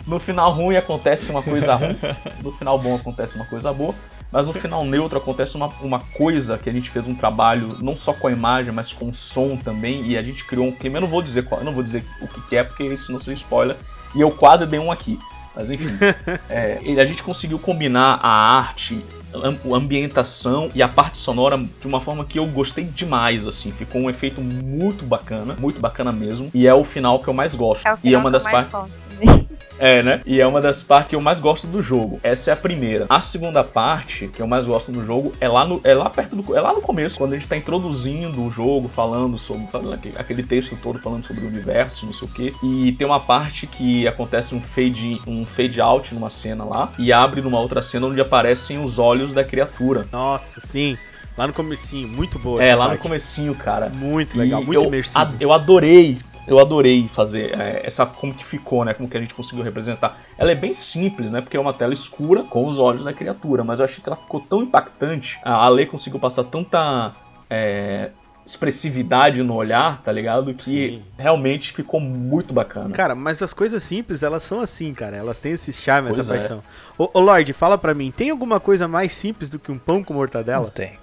no final ruim acontece uma coisa ruim, no final bom acontece uma coisa boa, mas no final neutro acontece uma, uma coisa que a gente fez um trabalho não só com a imagem, mas com o som também, e a gente criou um clima. Eu não vou dizer qual, eu não vou dizer o que, que é, porque senão seria spoiler, e eu quase dei um aqui. Mas enfim, é, e a gente conseguiu combinar a arte, a ambientação e a parte sonora de uma forma que eu gostei demais, assim. Ficou um efeito muito bacana, muito bacana mesmo. E é o final que eu mais gosto. É o e é uma que eu das mais partes. gosto. É, né? E é uma das partes que eu mais gosto do jogo. Essa é a primeira. A segunda parte que eu mais gosto do jogo é lá no, é lá perto do, é lá no começo, quando a gente tá introduzindo o jogo, falando sobre falando aquele, aquele texto todo falando sobre o universo, não sei o quê. E tem uma parte que acontece um fade, um fade out numa cena lá e abre numa outra cena onde aparecem os olhos da criatura. Nossa, sim. Lá no comecinho, muito boa é, lá no parte. comecinho, cara. Muito E legal, muito eu, imersivo. a- eu adorei, eu adorei fazer é, essa como que ficou, né? Como que a gente conseguiu representar. Ela é bem simples, né? Porque é uma tela escura com os olhos da criatura, mas eu achei que ela ficou tão impactante. A Ale conseguiu passar tanta é, expressividade no olhar, tá ligado? Que Sim. realmente ficou muito bacana. Cara, mas as coisas simples, elas são assim, cara. Elas têm esse charme, essa Pois é. paixão. Ô, ô, Lorde, fala pra mim, tem alguma coisa mais simples do que um pão com Não mortadela? tem.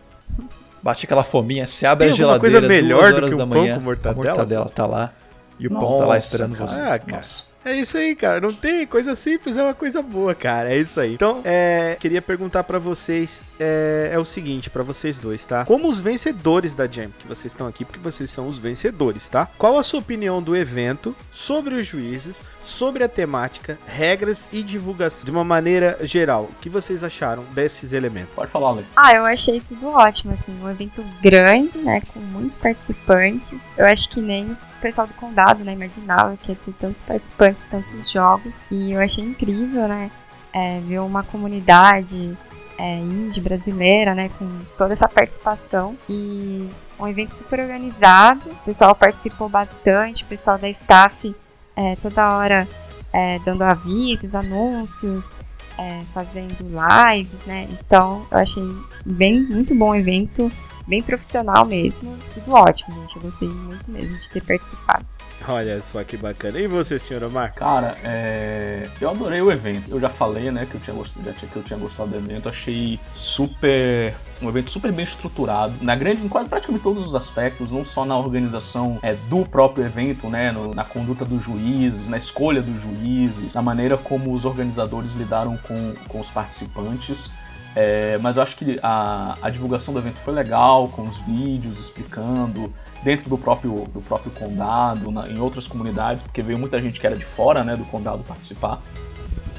Bate aquela fominha, você abre Tem a alguma geladeira coisa melhor duas do que um da pão manhã, com mortadela? A mortadela tá lá e o pão tá lá esperando cara. você. Ah, cara. Nossa. É isso aí, cara. Não tem coisa simples, é uma coisa boa, cara. É isso aí. Então, é, queria perguntar pra vocês é, é o seguinte, pra vocês dois, tá? Como os vencedores da Jam, que vocês estão aqui porque vocês são os vencedores, tá? Qual a sua opinião do evento, sobre os juízes, sobre a temática, regras e divulgação, de uma maneira geral? O que vocês acharam desses elementos? Pode falar, Ale. Ah, eu achei tudo ótimo, assim, um evento grande, né, com muitos participantes. Eu acho que nem o pessoal do condado, né, imaginava que ia ter tantos participantes, tantos jogos. E eu achei incrível, né, é, ver uma comunidade é, indie brasileira, né, com toda essa participação. E um evento super organizado, o pessoal participou bastante, o pessoal da staff é, toda hora é, dando avisos, anúncios, é, fazendo lives, né? Então eu achei bem, muito bom o evento, bem profissional mesmo, tudo ótimo, gente. Eu gostei muito mesmo de ter participado. Olha só que bacana. E você, senhor Omar? Cara, é... eu adorei o evento. Eu já falei, né, que eu tinha gostado, já tinha, que eu tinha gostado do evento. Achei super um evento super bem estruturado, na grande, em quase praticamente todos os aspectos, não só na organização é, do próprio evento, né, no, na conduta dos juízes, na escolha dos juízes, na maneira como os organizadores lidaram com, com os participantes. É, mas eu acho que a, a divulgação do evento foi legal, com os vídeos explicando, dentro do próprio, do próprio condado, na, em outras comunidades, porque veio muita gente que era de fora né, do condado participar,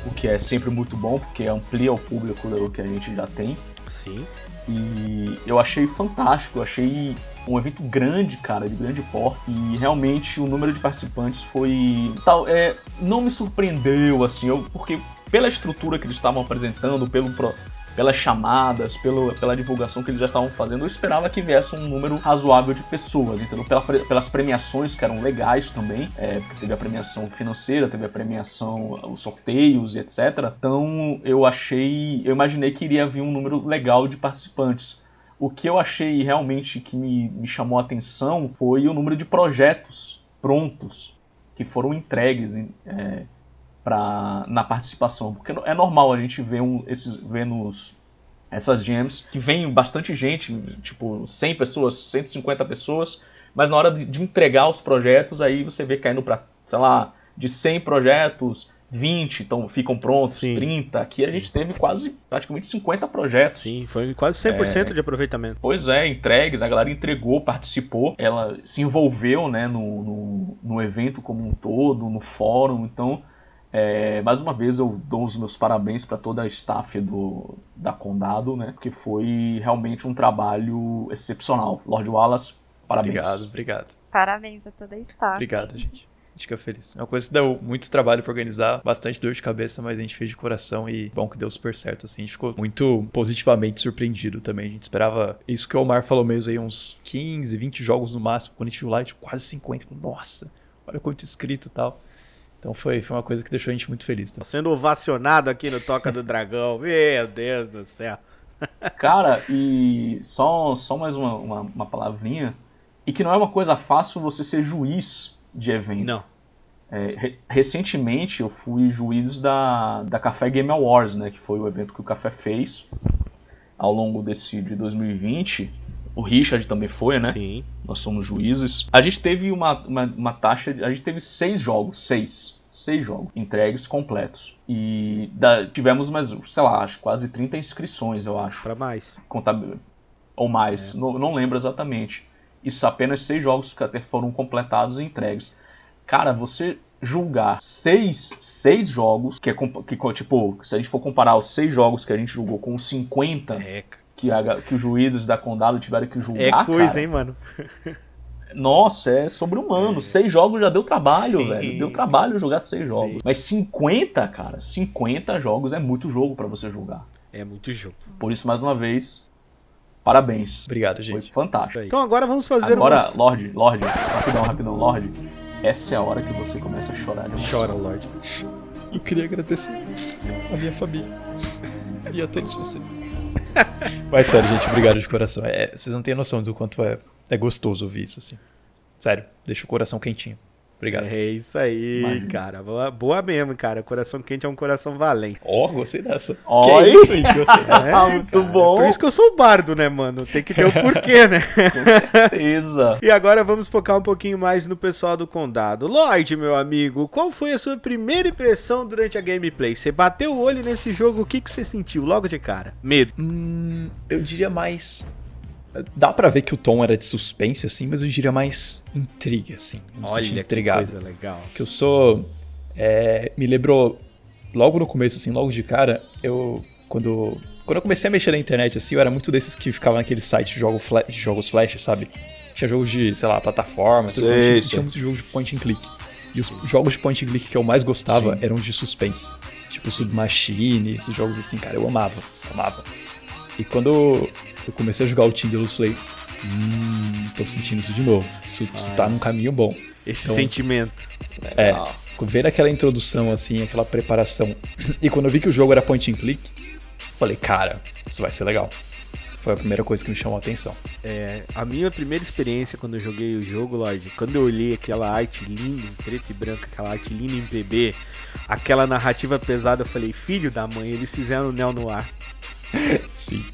o que é sempre muito bom, porque amplia o público do que a gente já tem. Sim. E eu achei fantástico, eu achei um evento grande, cara, de grande porte, e realmente o número de participantes foi. tal é, Não me surpreendeu, assim, eu, porque pela estrutura que eles estavam apresentando, pelo, pelas chamadas, pelo, pela divulgação que eles já estavam fazendo, eu esperava que viesse um número razoável de pessoas, entendeu? Pela, pelas premiações que eram legais também, é, porque teve a premiação financeira, teve a premiação, os sorteios e etc. Então eu achei, eu imaginei que iria vir um número legal de participantes. O que eu achei realmente que me, me chamou a atenção foi o número de projetos prontos que foram entregues. É, pra, na participação. Porque é normal a gente ver, um, esses, ver nos, essas jams que vem bastante gente, tipo 100 pessoas, 150 pessoas, mas na hora de entregar os projetos, aí você vê caindo para, sei lá, de 100 projetos, 20 então, ficam prontos, Sim. 30. Aqui Sim. a gente teve quase, praticamente 50 projetos. Sim, foi quase 100% é, de aproveitamento. Pois é, entregues, a galera entregou, participou, ela se envolveu né, no, no, no evento como um todo, no fórum, então é, mais uma vez eu dou os meus parabéns para toda a staff do, da Condado, né? Porque foi realmente um trabalho excepcional. Lord Wallace, parabéns. Obrigado, obrigado. Parabéns a toda a staff. Obrigado, gente. A gente fica feliz. É uma coisa que deu muito trabalho para organizar, bastante dor de cabeça, mas a gente fez de coração e bom que deu super certo, assim. A gente ficou muito positivamente surpreendido também. A gente esperava isso que o Omar falou mesmo aí, uns 15, 20 jogos no máximo. Quando a gente viu lá, tipo, quase 50. Nossa, olha quanto inscrito e tal. Então foi, foi uma coisa que deixou a gente muito feliz. Tá? Sendo ovacionado aqui no Toca do Dragão. Meu Deus do céu. Cara, e só, só mais uma, uma, uma, palavrinha. E que não é uma coisa fácil você ser juiz de evento. Não. É, re recentemente eu fui juiz da, da Café Game Awards, né? Que foi o evento que o Café fez ao longo desse de 2020. O Richard também foi, né? Sim. Nós somos juízes. A gente teve uma, uma, uma taxa. A gente teve seis jogos. Seis seis jogos entregues completos. E da, tivemos mais, sei lá, acho quase 30 inscrições, eu acho. Para mais. Contab... Ou mais, é. não, não lembro exatamente. Isso apenas seis jogos que até foram completados e entregues. Cara, você julgar seis, seis jogos, que é que, tipo, se a gente for comparar os seis jogos que a gente jogou com os 50, é, que, a, que os juízes da Condado tiveram que julgar. É coisa, cara. hein, mano? Nossa, é sobre-humano. É. Seis jogos já deu trabalho, Sim. velho. Deu trabalho jogar seis jogos. Sim. Mas 50, cara, 50 jogos é muito jogo para você jogar. É muito jogo. Por isso, mais uma vez, parabéns. Obrigado, gente. Foi fantástico. Então agora vamos fazer Agora, umas... Lorde, Lorde, rapidão, rapidão, Lorde. Essa é a hora que você começa a chorar Chora, Lorde. Eu queria agradecer a minha família e a todos vocês. Mas sério, gente, obrigado de coração. É, vocês não têm noção do quanto é, é gostoso ouvir isso, assim. Sério, deixa o coração quentinho. Obrigado. É isso aí, cara. Boa, boa mesmo, cara. Coração quente é um coração valente. Ó, oh, gostei dessa. Oh, que é isso aí, gostei dessa. É, muito cara. bom. Por isso que eu sou o bardo, né, mano? Tem que ter o porquê, né? Com certeza. e agora vamos focar um pouquinho mais no pessoal do condado. Lorde, meu amigo, qual foi a sua primeira impressão durante a gameplay? Você bateu o olho nesse jogo, o que, que você sentiu logo de cara? Medo? Hum, eu diria mais Dá para ver que o tom era de suspense, assim, mas eu diria mais intriga, assim. Olha intrigado. que coisa legal. Que eu sou... É, me lembrou, logo no começo, assim, logo de cara, eu... Quando, quando eu comecei a mexer na internet, assim, eu era muito desses que ficava naquele site de, jogo flash, de jogos flash, sabe? Tinha jogos de, sei lá, plataforma, tudo, tinha, tinha muitos jogos de point and click. E os Sim. jogos de point and click que eu mais gostava Sim. eram de suspense. Tipo Sim. Submachine, esses jogos assim, cara, eu amava, amava. E quando eu comecei a jogar o Tinderless, falei, Hum, tô sentindo isso de novo. Isso, isso tá num caminho bom. Esse Então- sentimento. É, Legal. vendo aquela introdução, assim, aquela preparação. E quando eu vi que o jogo era point and click, falei, cara, isso vai ser legal. Essa foi a primeira coisa que me chamou a atenção. É, a minha primeira experiência quando eu joguei o jogo, Lorde, quando eu olhei aquela arte linda, em preto e branco, aquela arte linda em PB, aquela narrativa pesada, eu falei, filho da mãe, eles fizeram o Neo Noir. Sim.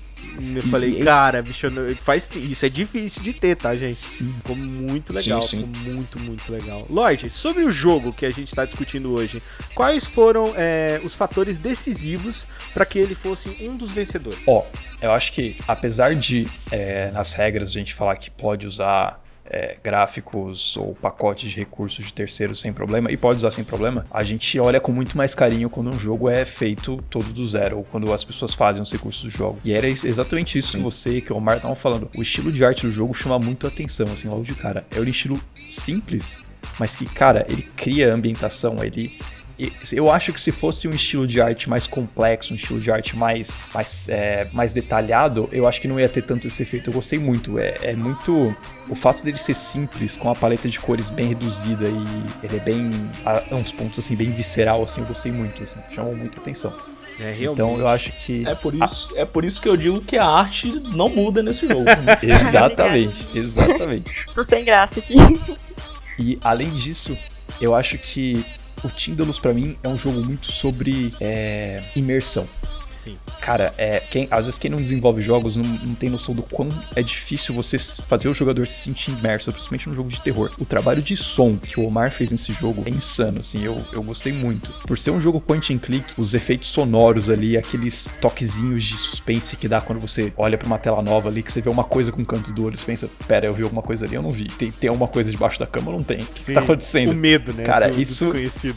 Eu falei, cara, bicho, faz, isso é difícil de ter, tá, gente? Sim. Ficou muito legal, Sim, sim. ficou muito, muito legal. Lorde, sobre o jogo que a gente está discutindo hoje, quais foram é, os fatores decisivos para que ele fosse um dos vencedores? Ó, eu acho que apesar de é, nas regras a gente falar que pode usar é, gráficos ou pacotes de recursos de terceiros sem problema, e pode usar sem problema, a gente olha com muito mais carinho quando um jogo é feito todo do zero, ou quando as pessoas fazem os recursos do jogo. E era ex- exatamente isso que você, que o Omar estavam falando. O estilo de arte do jogo chama muito a atenção, assim, logo de cara. É um estilo simples, mas que, cara, ele cria ambientação, ele e Eu acho que se fosse um estilo de arte mais complexo, um estilo de arte mais, mais, é, mais detalhado, eu acho que não ia ter tanto esse efeito. Eu gostei muito. É, é muito. O fato dele ser simples, com a paleta de cores bem reduzida e ele é bem. a uns pontos assim, bem visceral, assim, eu gostei muito. Assim, chamou muita atenção. É, Então eu acho que. É por, isso, é por isso que eu digo que a arte não muda nesse jogo. Exatamente, exatamente. Tô sem graça aqui. E além disso, eu acho que o Tindalus pra mim é um jogo muito sobre é, imersão. Sim. Cara, é, quem, às vezes quem não desenvolve jogos não, não tem noção do quão é difícil você fazer o jogador se sentir imerso, principalmente no jogo de terror. O trabalho de som que o Omar fez nesse jogo é insano, assim, eu, eu gostei muito. Por ser um jogo point and click, os efeitos sonoros ali, aqueles toquezinhos de suspense que dá quando você olha pra uma tela nova ali, que você vê uma coisa com o canto do olho, você pensa, pera, eu vi alguma coisa ali, eu não vi. Tem, tem alguma coisa debaixo da cama, não tem. O que, tá acontecendo? O medo, né? Cara, do- isso.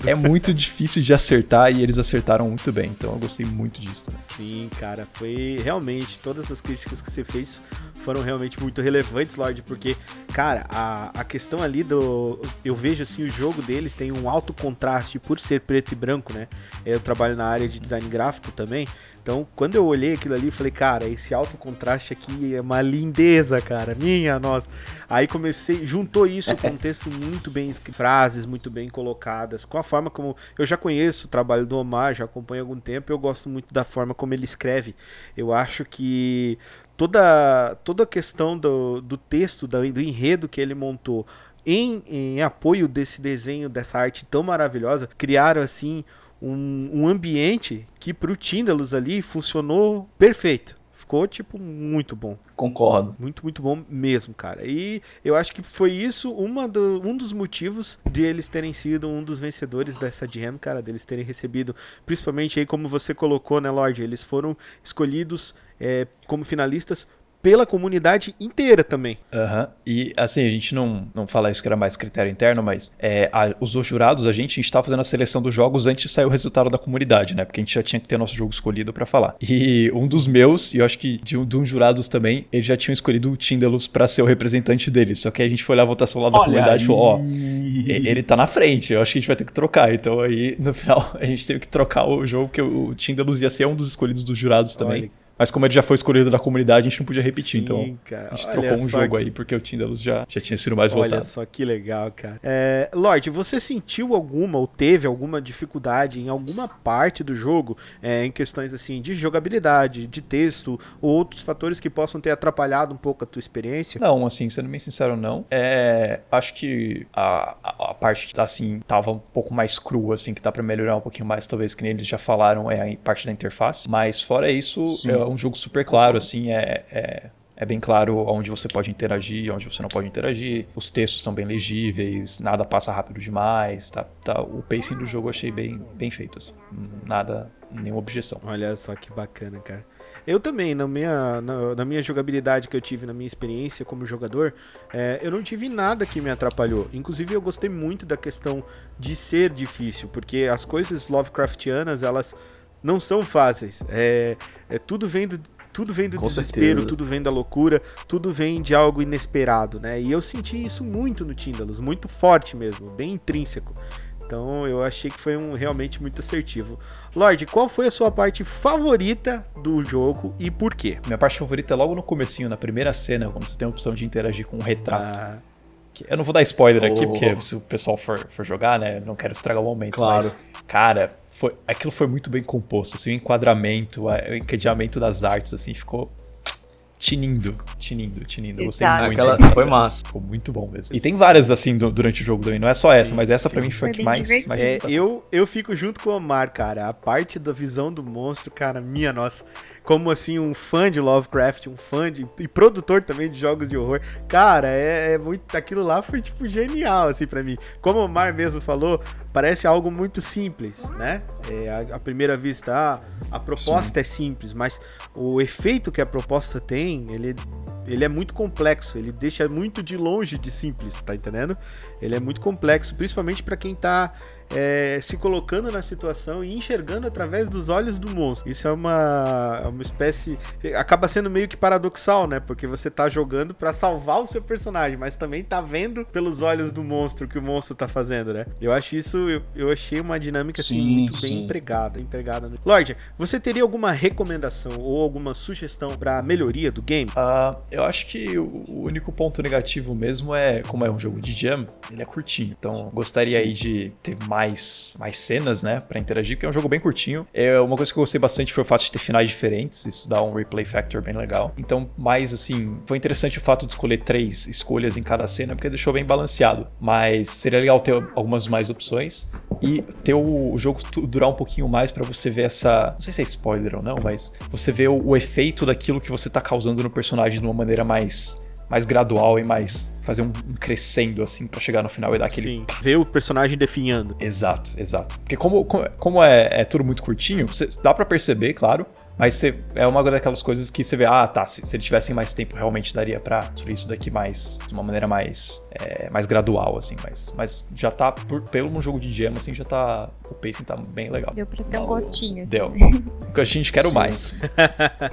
É muito difícil de acertar e eles acertaram muito bem, então eu gostei muito disso. Sim, cara, foi realmente todas as críticas que você fez foram realmente muito relevantes, Lorde, porque, cara, a, a questão ali do. Eu vejo assim, o jogo deles tem um alto contraste por ser preto e branco, né? Eu trabalho na área de design gráfico também. Então, quando eu olhei aquilo ali, falei, cara, esse alto contraste aqui é uma lindeza, cara. Minha, nossa. Aí comecei, juntou isso com um texto muito bem escrito, frases muito bem colocadas, com a forma como eu já conheço o trabalho do Omar, já acompanho há algum tempo, eu gosto muito da forma como ele escreve. Eu acho que toda, toda a questão do, do texto, do, do enredo que ele montou em, em apoio desse desenho, dessa arte tão maravilhosa, criaram assim um, um ambiente que pro Tindalus ali funcionou perfeito. Ficou, tipo, muito bom. Concordo. Muito, muito bom mesmo, cara. E eu acho que foi isso uma do- um dos motivos de eles terem sido um dos vencedores dessa jam, cara, deles terem recebido, principalmente aí como você colocou, né, Lorde? Eles foram escolhidos é, como finalistas pela comunidade inteira também. Aham. E assim, a gente não, não fala isso que era mais critério interno, mas é, a- os jurados, a gente, a gente tava fazendo a seleção dos jogos antes de sair o resultado da comunidade, né? Porque a gente já tinha que ter nosso jogo escolhido pra falar. E um dos meus, e eu acho que de um, de uns jurados também, eles já tinham escolhido o Tindalus pra ser o representante deles. Só que aí a gente foi olhar a votação lá da comunidade e falou, ó, ele tá na frente, eu acho que a gente vai ter que trocar. Então aí, no final, a gente teve que trocar o jogo, porque o Tindalus ia ser um dos escolhidos dos jurados também. Olha. Mas como ele já foi escolhido da comunidade, a gente não podia repetir, Sim, então cara. a gente Olha trocou um jogo que- aí, porque o Tindalus já, já tinha sido mais Olha votado. só que legal, cara. É, Lorde, você sentiu alguma ou teve alguma dificuldade em alguma parte do jogo, é, em questões assim de jogabilidade, de texto ou outros fatores que possam ter atrapalhado um pouco a tua experiência? Não, assim, sendo bem sincero, não. É, acho que a, a, a parte que tá assim, tava um pouco mais crua, assim, que dá pra melhorar um pouquinho mais, talvez, que nem eles já falaram, é a parte da interface. Mas fora isso, um jogo super claro, assim, é. é... É bem claro onde você pode interagir, onde você não pode interagir. Os textos são bem legíveis, nada passa rápido demais. Tá, tá, o pacing do jogo eu achei bem, bem feito. Assim. Nada, nenhuma objeção. Olha só que bacana, cara. Eu também, na minha, na, na minha jogabilidade que eu tive, na minha experiência como jogador, é, eu não tive nada que me atrapalhou. Inclusive, eu gostei muito da questão de ser difícil, porque as coisas Lovecraftianas, elas não são fáceis. É, é tudo vem do, tudo vem do Com desespero, certeza. tudo vem da loucura, tudo vem de algo inesperado, né? E eu senti isso muito no Tindalus, muito forte mesmo, bem intrínseco. Então eu achei que foi um realmente muito assertivo. Lorde, qual foi a sua parte favorita do jogo e por quê? Minha parte favorita é logo no comecinho, na primeira cena, quando você tem a opção de interagir com um retrato. Ah, Que- Eu não vou dar spoiler aqui, Oh. porque se o pessoal for, for jogar, né? Não quero estragar o momento. Claro. Mas, cara, foi, aquilo foi muito bem composto. Assim, o enquadramento, o encadeamento das artes, assim, ficou tinindo, tinindo, tinindo. Eu gostei Exato. muito. Aquela foi massa. Ficou muito bom mesmo. E tem várias, assim, du- durante o jogo também. Não é só essa, Sim, mas essa pra sim. mim foi a que mais, mais. É, eu, eu fico junto com o Omar, cara. A parte da visão do monstro, cara, minha nossa. Como assim, um fã de Lovecraft, um fã de. e produtor também de jogos de horror. Cara, é, é muito. Aquilo lá foi, tipo, genial, assim, pra mim. Como o Omar mesmo falou, parece algo muito simples, né? É, a, a primeira vista, ah, a proposta é simples, mas o efeito que a proposta tem, ele. Ele é muito complexo, ele deixa muito de longe de simples, tá entendendo? Ele é muito complexo, principalmente pra quem tá é, se colocando na situação e enxergando através dos olhos do monstro. Isso é uma, é uma espécie. Acaba sendo meio que paradoxal, né? Porque você tá jogando pra salvar o seu personagem, mas também tá vendo pelos olhos do monstro o que o monstro tá fazendo, né? Eu acho isso, eu, eu achei uma dinâmica assim, Sim, muito bem sim. empregada. empregada no... Lorde, você teria alguma recomendação ou alguma sugestão pra melhoria do game? Ah, eu acho que o o único ponto negativo mesmo é, como é um jogo de jam, ele é curtinho. Então, gostaria aí de ter mais, mais cenas, né, pra interagir, porque é um jogo bem curtinho. É, uma coisa que eu gostei bastante foi o fato de ter finais diferentes, isso dá um replay factor bem legal. Então, mais assim, foi interessante o fato de escolher três escolhas em cada cena, porque deixou bem balanceado. Mas seria legal ter algumas mais opções e ter o, jogo durar um pouquinho mais pra você ver essa. Não sei se é spoiler ou não, mas você vê o, o efeito daquilo que você tá causando no personagem de uma maneira mais, mais gradual e mais. fazer um, um crescendo assim pra chegar no final e dar aquele. Sim, ver o personagem definhando. Exato, exato. Porque como, como- é, é tudo muito curtinho, você- dá pra perceber, claro. Mas você- é uma daquelas coisas que você vê, ah, tá, se, se eles tivessem mais tempo, realmente daria pra construir isso daqui mais, de uma maneira mais, é, mais gradual, assim, mas, mas já tá, por, pelo um jogo de jam, assim, já tá, o pacing tá bem legal. Deu pra ter um gostinho. assim. Deu. O que a gente quer o Sim. mais.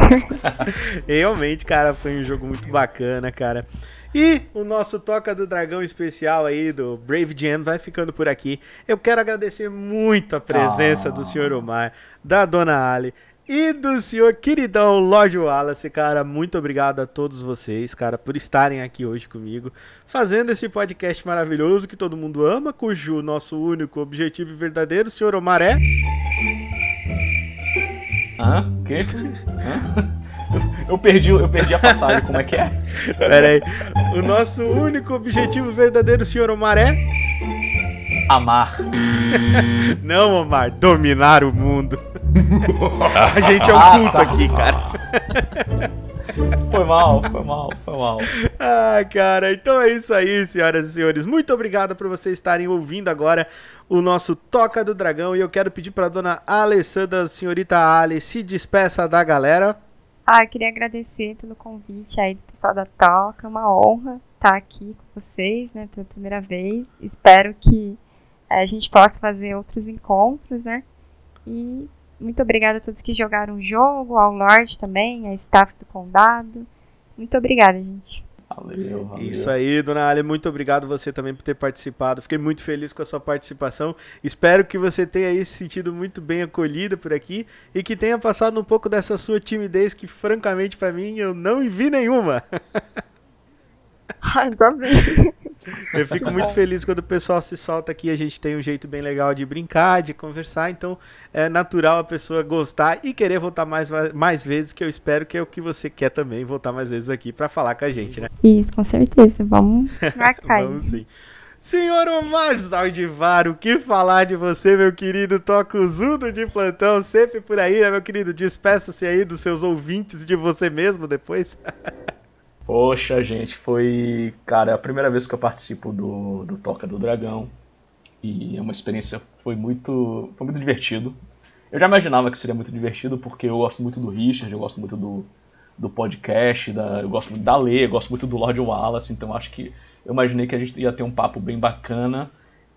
Realmente, cara, foi um jogo muito bacana, cara. E o nosso Toca do Dragão especial aí do Brave Jam vai ficando por aqui. Eu quero agradecer muito a presença Ah. do Sr. Omar, da Dona Ali e do senhor queridão Lord Wallace, cara. Muito obrigado a todos vocês, cara, por estarem aqui hoje comigo, fazendo esse podcast maravilhoso que todo mundo ama, cujo nosso único objetivo e verdadeiro, Sr. Omar, é. Hã? O quê? Hã? Eu, perdi, eu perdi a passagem, como é que é? Pera aí. O nosso único objetivo verdadeiro, Sr. Omar, é. Amar. Não, Omar, dominar o mundo. A gente é um Ah, culto tá. aqui, cara. Foi mal, foi mal, foi mal. Ah, cara, então é isso aí, senhoras e senhores. Muito obrigado por vocês estarem ouvindo agora o nosso Toca do Dragão. E eu quero pedir pra dona Alessandra, senhorita Ali, se despeça da galera. Ah, eu queria agradecer pelo convite aí do pessoal da Toca. É uma honra estar aqui com vocês, né, pela primeira vez. Espero que eh, a gente possa fazer outros encontros, né? E muito obrigada a todos que jogaram o jogo, ao Lorde também, a staff do Condado. Muito obrigada, gente. Valeu, valeu. Isso aí, dona Ali, muito obrigado você também por ter participado. Fiquei muito feliz com a sua participação. Espero que você tenha aí se sentido muito bem acolhida por aqui e que tenha passado um pouco dessa sua timidez que, francamente, pra mim, eu não vi nenhuma. Ainda bem. Eu fico muito feliz quando o pessoal se solta aqui. A gente tem um jeito bem legal de brincar, de conversar. Então é natural a pessoa gostar e querer voltar mais, mais vezes. Que eu espero que é o que você quer também, voltar mais vezes aqui pra falar com a gente, né? Isso, com certeza. Vamos marcar Vamos sim. Senhor Omar Zaldivar, o que falar de você, meu querido Tocuzudo de plantão, sempre por aí, né, meu querido? Despeça-se aí dos seus ouvintes e de você mesmo depois. Poxa, gente, foi, cara, a primeira vez que eu participo do, do Toca do Dragão. E é uma experiência, foi muito, foi muito divertido. Eu já imaginava que seria muito divertido, porque eu gosto muito do Richard, eu gosto muito do, do podcast, da, eu gosto muito da Lê, eu gosto muito do Lord Wallace, então acho que eu imaginei que a gente ia ter um papo bem bacana.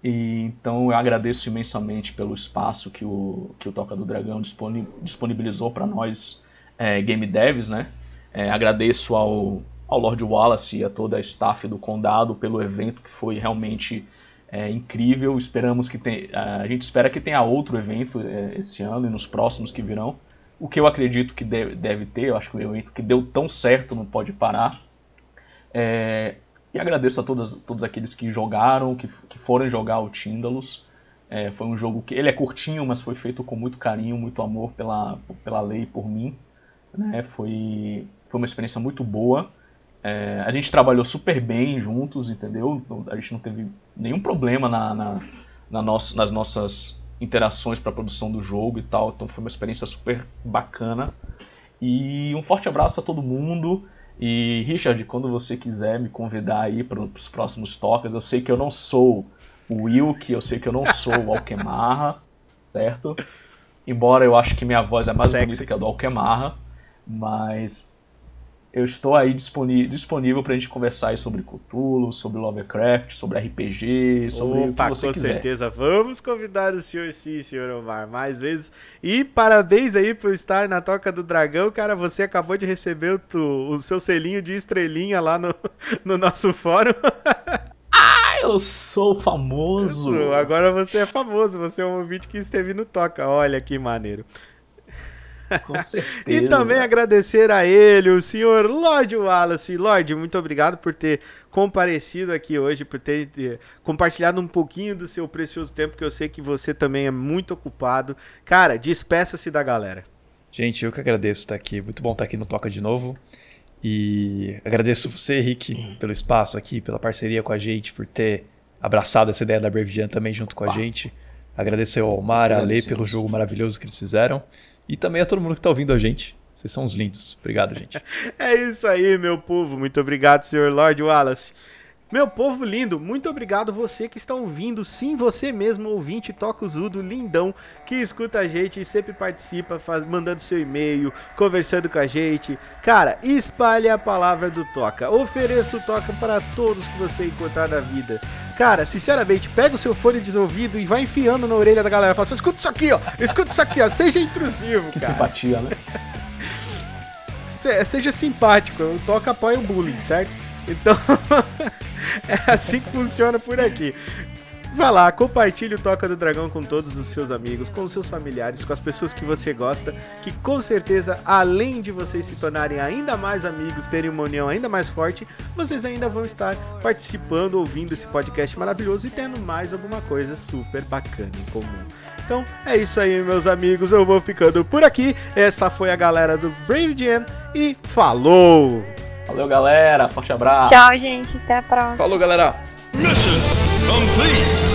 E então eu agradeço imensamente pelo espaço que o, que o Toca do Dragão disponi- disponibilizou para nós é, game devs, né? É, agradeço ao, ao Lord Wallace e a toda a staff do Condado pelo evento, que foi realmente é incrível. Esperamos que a gente espera que tenha outro evento é, esse ano e nos próximos que virão. O que eu acredito que deve, deve ter, eu acho que o evento que deu tão certo não pode parar. É, e agradeço a todos, todos aqueles que jogaram, que, que foram jogar o Tindalus. É, foi um jogo que ele é curtinho, mas foi feito com muito carinho, muito amor pela, pela lei, por mim. Né? Foi, foi uma experiência muito boa. É, a gente trabalhou super bem juntos, entendeu? A gente não teve nenhum problema na, na, na nossa, nas nossas interações para a produção do jogo e tal. Então foi uma experiência super bacana. E um forte abraço a todo mundo. E Richard, quando você quiser me convidar aí para os próximos tocas, eu sei que eu não sou o Wilk, eu sei que eu não sou o Alquemarra, certo? Embora eu acho que minha voz é mais Sexy. bonita que a do Alquemarra, mas eu estou aí disponível, disponível pra gente conversar sobre Cthulhu, sobre Lovecraft, sobre RPG, sobre o Opa, que você com quiser. certeza. Vamos convidar o senhor sim, senhor Omar, mais vezes. E parabéns aí por estar na Toca do Dragão. Cara, você acabou de receber o, tu- o seu selinho de estrelinha lá no, no nosso fórum. Ah, eu sou famoso! Agora você é famoso, você é um ouvinte que esteve no Toca. Olha que maneiro. Com certeza. E também agradecer a ele, o senhor Lorde Wallace. Lorde, muito obrigado por ter comparecido aqui hoje, por ter eh, compartilhado um pouquinho do seu precioso tempo, que eu sei que você também é muito ocupado. Cara, despeça-se da galera. Gente, eu que agradeço estar aqui. Muito bom estar aqui no Toca de novo. E agradeço você, Rick, pelo espaço aqui, pela parceria com a gente, por ter abraçado essa ideia da Brave Jam também junto com a gente. Agradeço ao Omar, a Lê agradecemos. pelo jogo maravilhoso que eles fizeram. E também a todo mundo que está ouvindo a gente. Vocês são os lindos. Obrigado, gente. É isso aí, meu povo. Muito obrigado, senhor Lorde Wallace. Meu povo lindo, muito obrigado você que está ouvindo, sim, você mesmo, ouvinte Tocuzudo, lindão, que escuta a gente e sempre participa, faz, mandando seu e-mail, conversando com a gente. Cara, espalhe a palavra do Toca, ofereça o Toca para todos que você encontrar na vida. Cara, sinceramente, pega o seu fone de ouvido e vai enfiando na orelha da galera. Fala assim, escuta isso aqui, ó, escuta isso aqui, ó, seja intrusivo, Que cara. simpatia, né? Se- seja simpático, o Toca apoia o bullying, certo? Então, é assim que funciona por aqui. Vai lá, compartilhe o Toca do Dragão com todos os seus amigos, com os seus familiares, com as pessoas que você gosta, que com certeza, além de vocês se tornarem ainda mais amigos, terem uma união ainda mais forte, vocês ainda vão estar participando, ouvindo esse podcast maravilhoso e tendo mais alguma coisa super bacana em comum. Então é isso aí, meus amigos. Eu vou ficando por aqui. Essa foi a galera do Brave Jam e falou! Valeu, galera. Forte abraço. Tchau, gente. Até a próxima. Falou, galera! Mission complete.